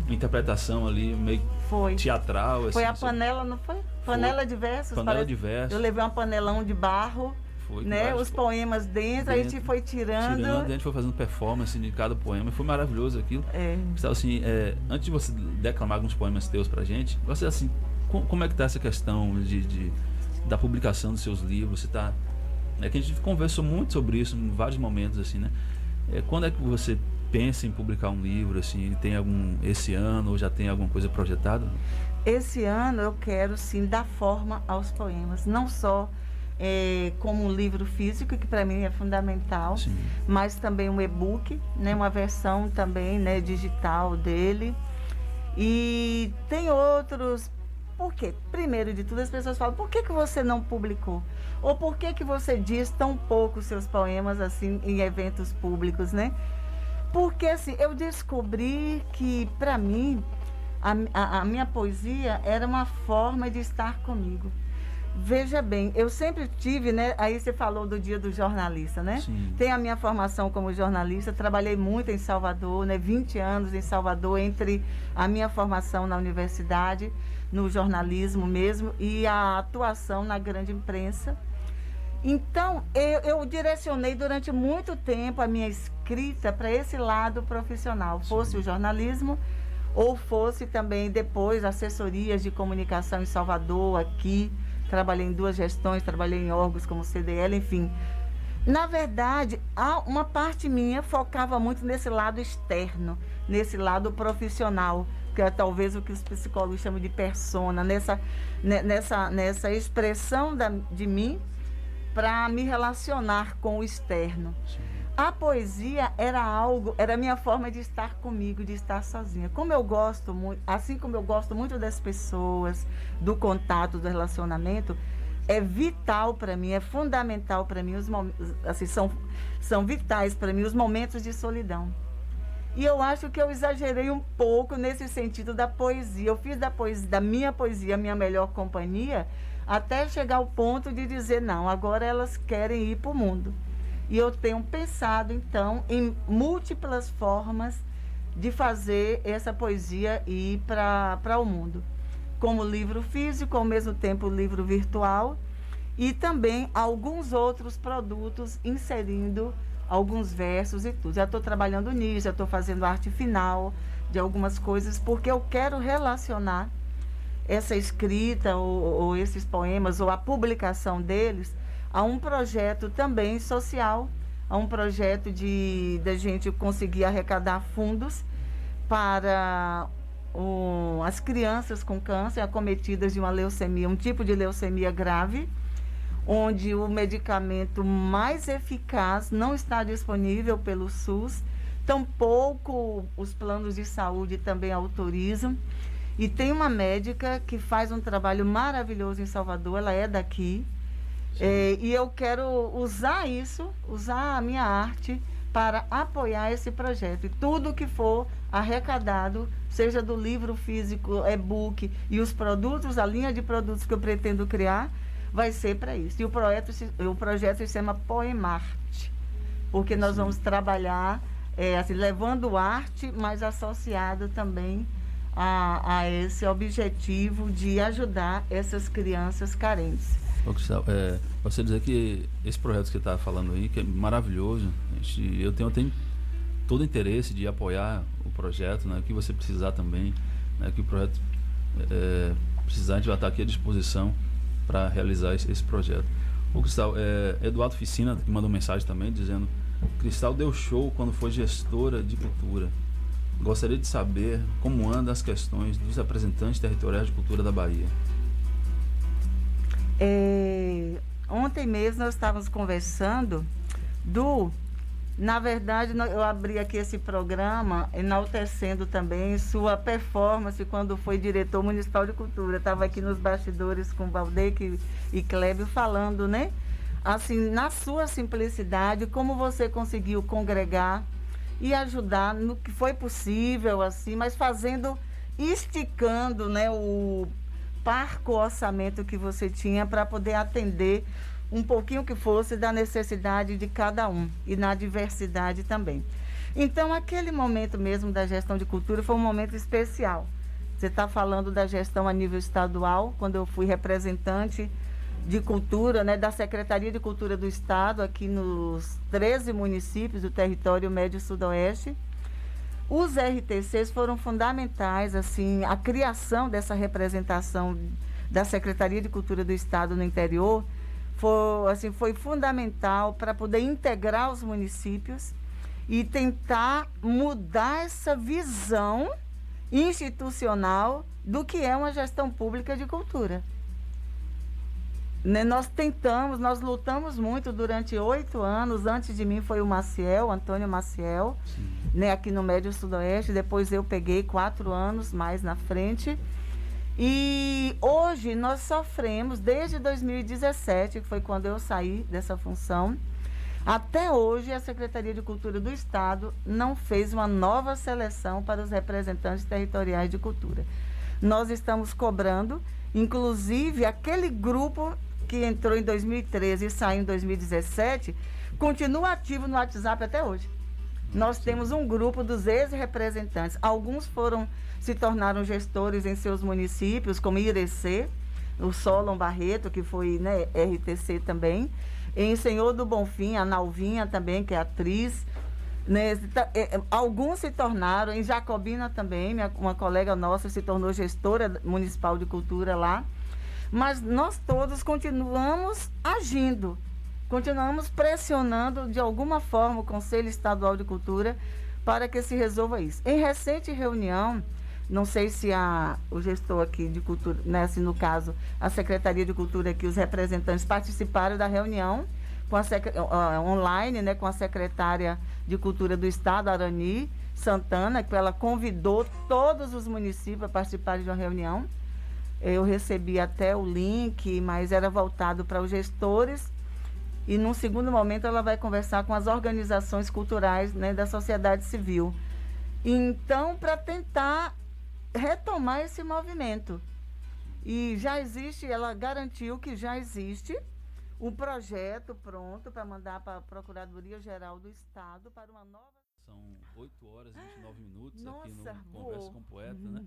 interpretação ali, meio Foi. teatral. Foi assim, a só- panela, não foi? Panela de versos. Panela parece. de versos. Eu levei uma panelão de barro, Foi, né? Os poemas dentro, a gente dentro, foi tirando. tirando, a gente foi fazendo performance de cada poema, foi maravilhoso aquilo. É. Então, assim, é, antes de você declamar alguns poemas teus pra gente, você, assim, como é que tá essa questão de, de- da publicação dos seus livros? Você tá... É que a gente conversou muito sobre isso em vários momentos, assim, né? É, quando é que você pensa em publicar um livro, assim, tem algum... esse ano, ou já tem alguma coisa projetada? Esse ano eu quero sim dar forma aos poemas, não só eh, como um livro físico, que para mim é fundamental, mas também um e-book, né, uma versão também né, digital dele. E tem outros. Por quê? Primeiro de tudo, as pessoas falam, por que, que você não publicou? Ou por que, que você diz tão pouco seus poemas assim em eventos públicos, né? Porque assim, eu descobri que, para mim, a, a- a minha poesia era uma forma de estar comigo. Veja bem, eu sempre tive, né? Aí você falou do dia do jornalista, né? Sim. Tem a minha formação como jornalista, trabalhei muito em Salvador, né? 20 anos em Salvador, entre a minha formação na universidade, no jornalismo mesmo, e a atuação na grande imprensa. Então, eu, eu direcionei durante muito tempo a minha escrita para esse lado profissional, fosse o jornalismo ou fosse também depois assessorias de comunicação em Salvador, aqui. Trabalhei em duas gestões, trabalhei em órgãos como CDL, enfim. Na verdade, uma parte minha focava muito nesse lado externo, nesse lado profissional, que é talvez o que os psicólogos chamam de persona, nessa, ne- nessa, nessa expressão da, de mim para me relacionar com o externo. A poesia era algo, era a minha forma de estar comigo, de estar sozinha. Como eu gosto muito, assim como eu gosto muito das pessoas, do contato, do relacionamento, é vital para mim, é fundamental para mim os assim, são, são vitais para mim os momentos de solidão. E eu acho que eu exagerei um pouco nesse sentido da poesia. Eu fiz da, poesia, da minha poesia a minha melhor companhia, até chegar ao ponto de dizer, não, agora elas querem ir para o mundo. E eu tenho pensado, então, em múltiplas formas de fazer essa poesia ir para o mundo. Como livro físico, ao mesmo tempo livro virtual, e também alguns outros produtos inserindo alguns versos e tudo. Já estou trabalhando nisso, já estou fazendo arte final de algumas coisas, porque eu quero relacionar essa escrita ou, ou esses poemas ou a publicação deles a um projeto também social, a um projeto de da gente conseguir arrecadar fundos para o, as crianças com câncer acometidas de uma leucemia, um tipo de leucemia grave, onde o medicamento mais eficaz não está disponível pelo SUS, tampouco os planos de saúde também autorizam. E tem uma médica que faz um trabalho maravilhoso em Salvador, ela é daqui. É, e eu quero usar isso, usar a minha arte para apoiar esse projeto. E tudo que for arrecadado, seja do livro físico, e-book e os produtos, a linha de produtos que eu pretendo criar, vai ser para isso. E o projeto, se- o projeto se chama Poemarte, porque nós vamos trabalhar é, assim, levando arte, mas associado também a, a esse objetivo de ajudar essas crianças carentes. É, você dizer que esse projeto que você está falando aí, que é maravilhoso, gente- eu tenho, tenho todo o interesse de apoiar o projeto, né, o que você precisar também, né, que o projeto é, precisar, a gente vai estar aqui à disposição para realizar esse, esse projeto. O Cristal, é, Eduardo Ficina, que mandou mensagem também, dizendo Cristal deu show quando foi gestora de cultura. Gostaria de saber como andam as questões dos representantes territoriais de cultura da Bahia. É, ontem mesmo nós estávamos conversando do. Na verdade, eu abri aqui esse programa enaltecendo também sua performance quando foi diretor municipal de cultura. Estava aqui nos bastidores com Valdec e Clébio falando, né? Assim, na sua simplicidade, como você conseguiu congregar e ajudar no que foi possível, assim, mas fazendo, esticando, né, o parco orçamento que você tinha para poder atender um pouquinho que fosse da necessidade de cada um e na diversidade também. Então, aquele momento mesmo da gestão de cultura foi um momento especial. Você está falando da gestão a nível estadual, quando eu fui representante de cultura, né, da Secretaria de Cultura do Estado, aqui nos 13 municípios do território médio sudoeste. Os RTCs foram fundamentais, assim, a criação dessa representação da Secretaria de Cultura do Estado no interior foi, assim, foi fundamental para poder integrar os municípios e tentar mudar essa visão institucional do que é uma gestão pública de cultura. Né, Nós tentamos, nós lutamos muito durante oito anos. Antes de mim foi o Maciel, Antônio Maciel, né, aqui no Médio Sudoeste. Depois eu peguei quatro anos mais na frente. E hoje nós sofremos, desde 2017, que foi quando eu saí dessa função, até hoje a Secretaria de Cultura do Estado não fez uma nova seleção para os representantes territoriais de cultura. Nós estamos cobrando, inclusive aquele grupo que entrou em 2013 e saiu em 2017, continua ativo no WhatsApp até hoje. Nós temos um grupo dos ex-representantes. Alguns foram se tornaram gestores em seus municípios, como Irecê, o Solon Barreto, que foi né, RTC também. em Senhor do Bonfim, a Nalvinha também, que é atriz. Né, tá, é, é, alguns se tornaram, em Jacobina também, minha, uma colega nossa se tornou gestora municipal de cultura lá. Mas nós todos continuamos agindo, continuamos pressionando de alguma forma o Conselho Estadual de Cultura para que se resolva isso. Em recente reunião, não sei se a, o gestor aqui de cultura, né, se no caso a Secretaria de Cultura que os representantes participaram da reunião com a uh, online, né, com a secretária de Cultura do Estado, Arani Santana, que ela convidou todos os municípios a participarem de uma reunião. Eu recebi até o link, mas era voltado para os gestores e num segundo momento ela vai conversar com as organizações culturais né, da sociedade civil. Então, para tentar retomar esse movimento. E já existe, ela garantiu que já existe um projeto pronto para mandar para a Procuradoria Geral do Estado para uma nova. São 8 horas e 29 minutos Nossa, aqui no Conversa com o Poeta, né?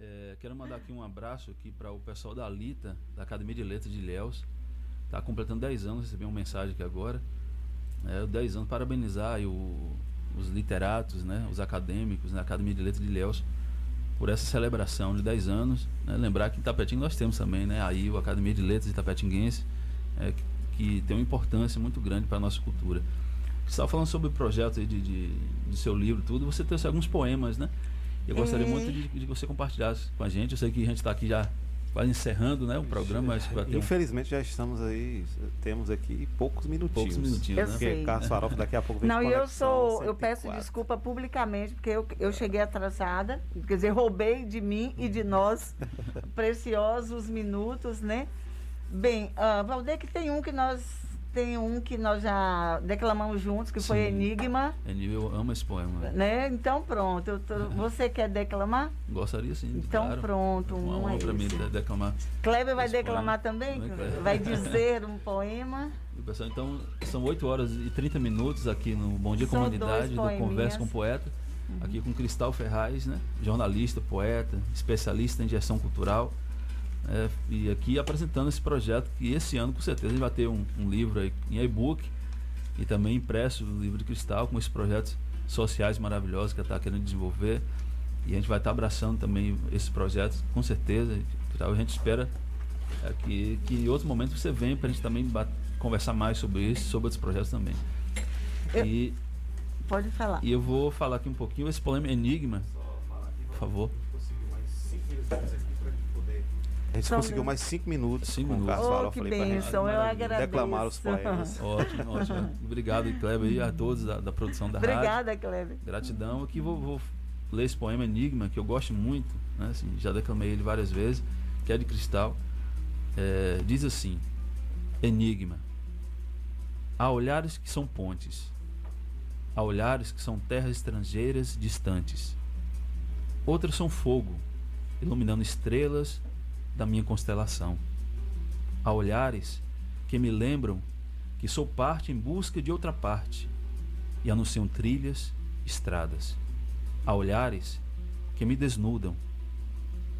é, quero mandar aqui um abraço aqui para o pessoal da Alita, da Academia de Letras de Ilhéus, Está completando 10 anos, recebi uma mensagem aqui agora. É, 10 anos, parabenizar o, os literatos, né, os acadêmicos na né, Academia de Letras de Ilhéus por essa celebração de 10 anos. Né? Lembrar que em Tapetinho nós temos também né, aí a Academia de Letras de Tapetinguense, é, que, que, tem uma importância muito grande para a nossa cultura. Você estava falando sobre o projeto de, de, de, seu livro tudo, você trouxe alguns poemas, né? Eu gostaria é. muito de, de você compartilhar com a gente. Eu sei que a gente está aqui já quase encerrando né, o programa. Infelizmente um... já estamos aí, temos aqui poucos minutinhos. Poucos minutinhos, eu né? Porque Carlos Farofa daqui a pouco vem Não, e eu sou, eu peço desculpa publicamente, porque eu, eu cheguei atrasada, quer dizer, roubei de mim e de nós preciosos minutos, né? Bem, uh, Valdeir, que tem um que nós tem um que nós já declamamos juntos, que Sim. foi Enigma. Enigma, eu amo esse poema. Né? Então pronto. Tô, você quer declamar? Gostaria sim. Então claro. pronto. Uma honra para mim declamar. Kleber vai declamar poema. também? É vai dizer um poema. Pessoal, então, são 8 horas e 30 minutos aqui no Bom Dia são Comunidade, do Conversa com o Poeta. Uhum. Aqui com Cristal Ferraz, né? jornalista, poeta, especialista em gestão cultural é, e aqui apresentando esse projeto que esse ano com certeza a gente vai ter um, um livro aí, em e-book e também impresso no livro de cristal com esses projetos sociais maravilhosos que está querendo desenvolver. E a gente vai estar tá abraçando também esses projetos com certeza. A gente espera é, que, que em outro momento você venha para a gente também conversar mais sobre isso sobre outros projetos também. Eu, e pode falar. e eu vou falar aqui um pouquinho esse problema enigma. Por favor a gente Só conseguiu mais cinco minutos cinco com minutos. o Carlos oh, que falei bênção, eu agradeço. declamar os poemas. ótimo, ótimo. Obrigado, Kleber, e a todos da, da produção da Obrigada, rádio. Obrigada, Kleber. Gratidão. Aqui vou, vou, ler esse poema Enigma, que eu gosto muito, né? assim, já declamei ele várias vezes, que é de cristal. É, diz assim: Enigma. Há olhares que são pontes, há olhares que são terras estrangeiras distantes. Outros são fogo, iluminando estrelas da minha constelação. Há olhares que me lembram que sou parte em busca de outra parte e anunciam trilhas, estradas. Há olhares que me desnudam,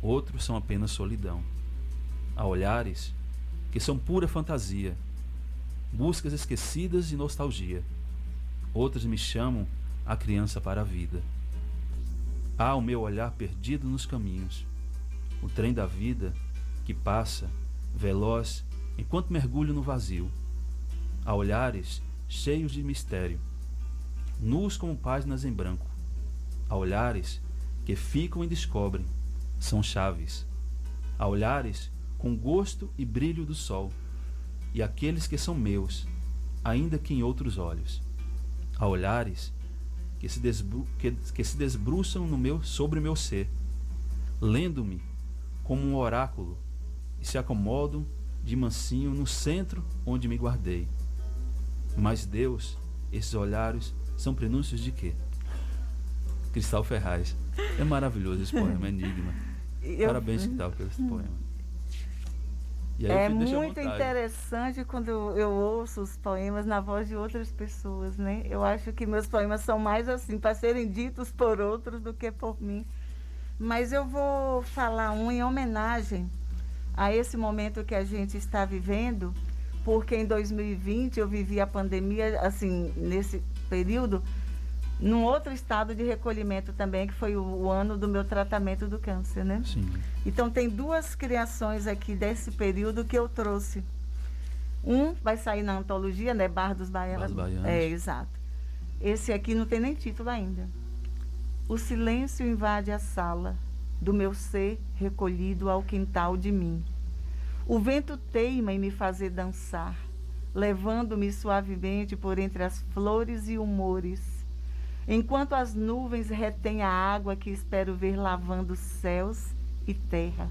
outros são apenas solidão. Há olhares que são pura fantasia, buscas esquecidas e nostalgia. Outros me chamam a criança para a vida. Há o meu olhar perdido nos caminhos o trem da vida que passa, veloz, enquanto mergulho no vazio. Há olhares cheios de mistério, nus como páginas em branco. Há olhares que ficam e descobrem, são chaves. Há olhares com gosto e brilho do sol, e aqueles que são meus, ainda que em outros olhos. Há olhares que se, desbru que, que se desbruçam no meu, sobre o meu ser, lendo-me como um oráculo e se acomodam de mansinho no centro onde me guardei. Mas Deus, esses olhares são prenúncios de quê? Cristal Ferraz. É maravilhoso esse poema, Enigma. Eu, Parabéns, Cristal, pelo esse poema. É muito interessante quando eu ouço os poemas na voz de outras pessoas, né? Eu acho que meus poemas são mais assim para serem ditos por outros do que por mim. Mas eu vou falar um em homenagem a esse momento que a gente está vivendo porque em 2020 eu vivi a pandemia, assim, nesse período, num outro estado de recolhimento também, que foi o, o ano do meu tratamento do câncer, né? Sim. Então tem duas criações aqui desse período que eu trouxe. Um vai sair na antologia, né? Bar dos Baianos. Bar dos Baianos. É, exato. Esse aqui não tem nem título ainda. O silêncio invade a sala do meu ser recolhido ao quintal de mim. O vento teima em me fazer dançar, levando-me suavemente por entre as flores e humores, enquanto as nuvens retêm a água que espero ver lavando céus e terra,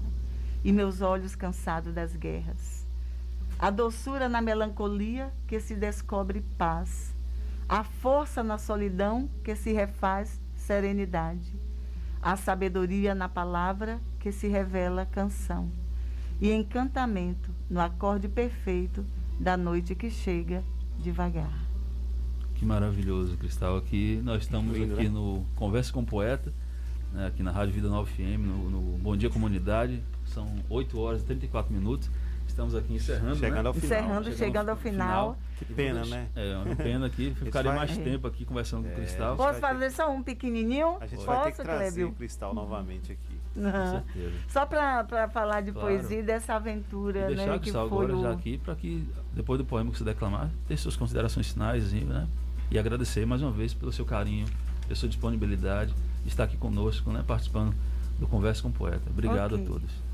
e meus olhos cansados das guerras. A doçura na melancolia que se descobre paz, a força na solidão que se refaz serenidade, a sabedoria na palavra que se revela canção e encantamento no acorde perfeito da noite que chega devagar. Que maravilhoso, Cristal. Aqui nós estamos Lindo, aqui né? no Conversa com o Poeta, né, aqui na Rádio Vida 9 FM, no, no Bom Dia Comunidade. São 8 horas e 34 minutos. Estamos aqui encerrando. Chegando né? ao final. Encerrando, chegando ao final. Que pena, né? É, uma pena aqui. Ficaria mais tempo aqui conversando com o Cristal. Posso fazer só um pequenininho? A gente Posso, vai ter que trazer Clébio? o Cristal novamente aqui. Não. Só para falar de Claro. poesia e dessa aventura, Vou deixar né? o Que Cristal foi agora o... já aqui, para que depois do poema que você declamar, ter suas considerações finais, assim, né? E agradecer mais uma vez pelo seu carinho, pela sua disponibilidade, de estar aqui conosco, né? Participando do Conversa com o Poeta. Obrigado Ok. a todos.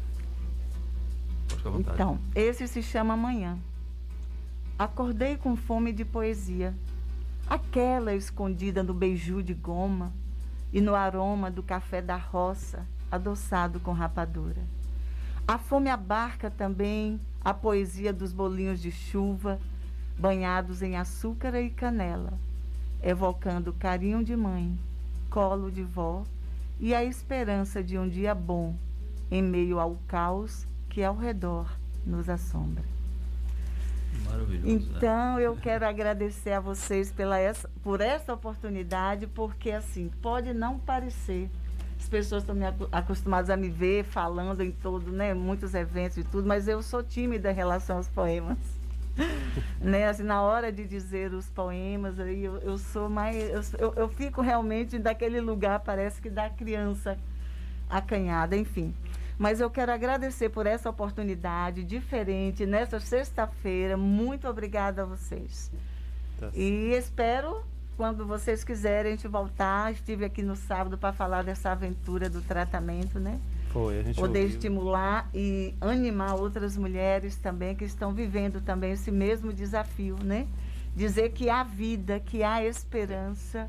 Então, esse se chama Amanhã. Acordei com fome de poesia, aquela escondida no beiju de goma e no aroma do café da roça, adoçado com rapadura. A fome abarca também a poesia dos bolinhos de chuva, banhados em açúcar e canela, evocando carinho de mãe, colo de vó e a esperança de um dia bom em meio ao caos que ao redor nos assombra. Maravilhoso. né? Então, eu quero agradecer a vocês pela essa, por essa oportunidade, porque assim, pode não parecer. As pessoas estão me acostumadas a me ver falando em todo, né, muitos eventos e tudo, mas eu sou tímida em relação aos poemas. né, assim, na hora de dizer os poemas, aí eu, eu sou mais. Eu, eu, eu fico realmente daquele lugar, parece que da criança acanhada, enfim. Mas eu quero agradecer por essa oportunidade diferente nessa sexta-feira. Muito obrigada a vocês. Tá E espero, quando vocês quiserem, a gente voltar. Estive aqui no sábado para falar dessa aventura do tratamento, né? Foi, a gente Poder ouviu. estimular e animar outras mulheres também que estão vivendo também esse mesmo desafio, né? Dizer que há vida, que há esperança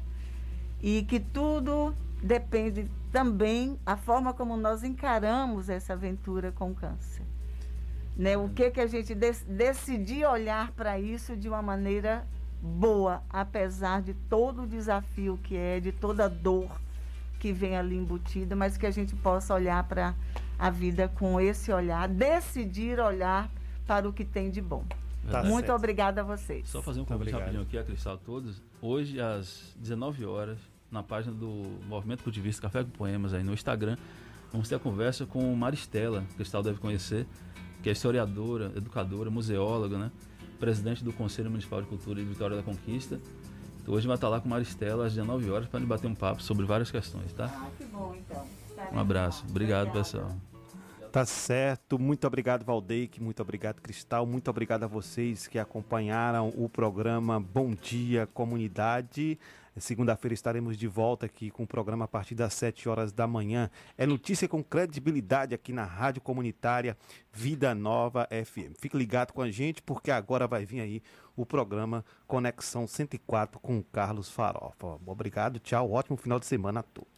e que tudo depende também a forma como nós encaramos essa aventura com o câncer. Né? O que que a gente dec- decidir olhar para isso de uma maneira boa, apesar de todo o desafio que é, de toda a dor que vem ali embutida, mas que a gente possa olhar para a vida com esse olhar, decidir olhar para o que tem de bom. Tá Muito certo. obrigada a vocês. Só fazer um convite rapidinho aqui a Cristal a todos. Hoje, às 19 horas, na página do Movimento Cultivista Café com Poemas, aí no Instagram, vamos ter a conversa com Maristela, que Cristal deve conhecer, que é historiadora, educadora, museóloga, né? Presidente do Conselho Municipal de Cultura de Vitória da Conquista. Então, hoje vai estar lá com Maristela às 19 horas para bater um papo sobre várias questões, tá? Ah, que bom, então. Um abraço. Obrigado, pessoal. Tá certo. Muito obrigado, Valdeik. Muito obrigado, Cristal. Muito obrigado a vocês que acompanharam o programa Bom Dia Comunidade. Segunda-feira estaremos de volta aqui com o programa a partir das 7 horas da manhã. É notícia com credibilidade aqui na Rádio Comunitária Vida Nova FM. Fique ligado com a gente porque agora vai vir aí o programa Conexão 104 com o Carlos Farofa. Obrigado, tchau. Ótimo final de semana a todos.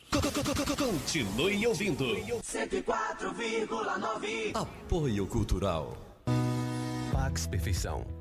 Continue ouvindo. 104,9 Apoio Cultural. Pax Perfeição.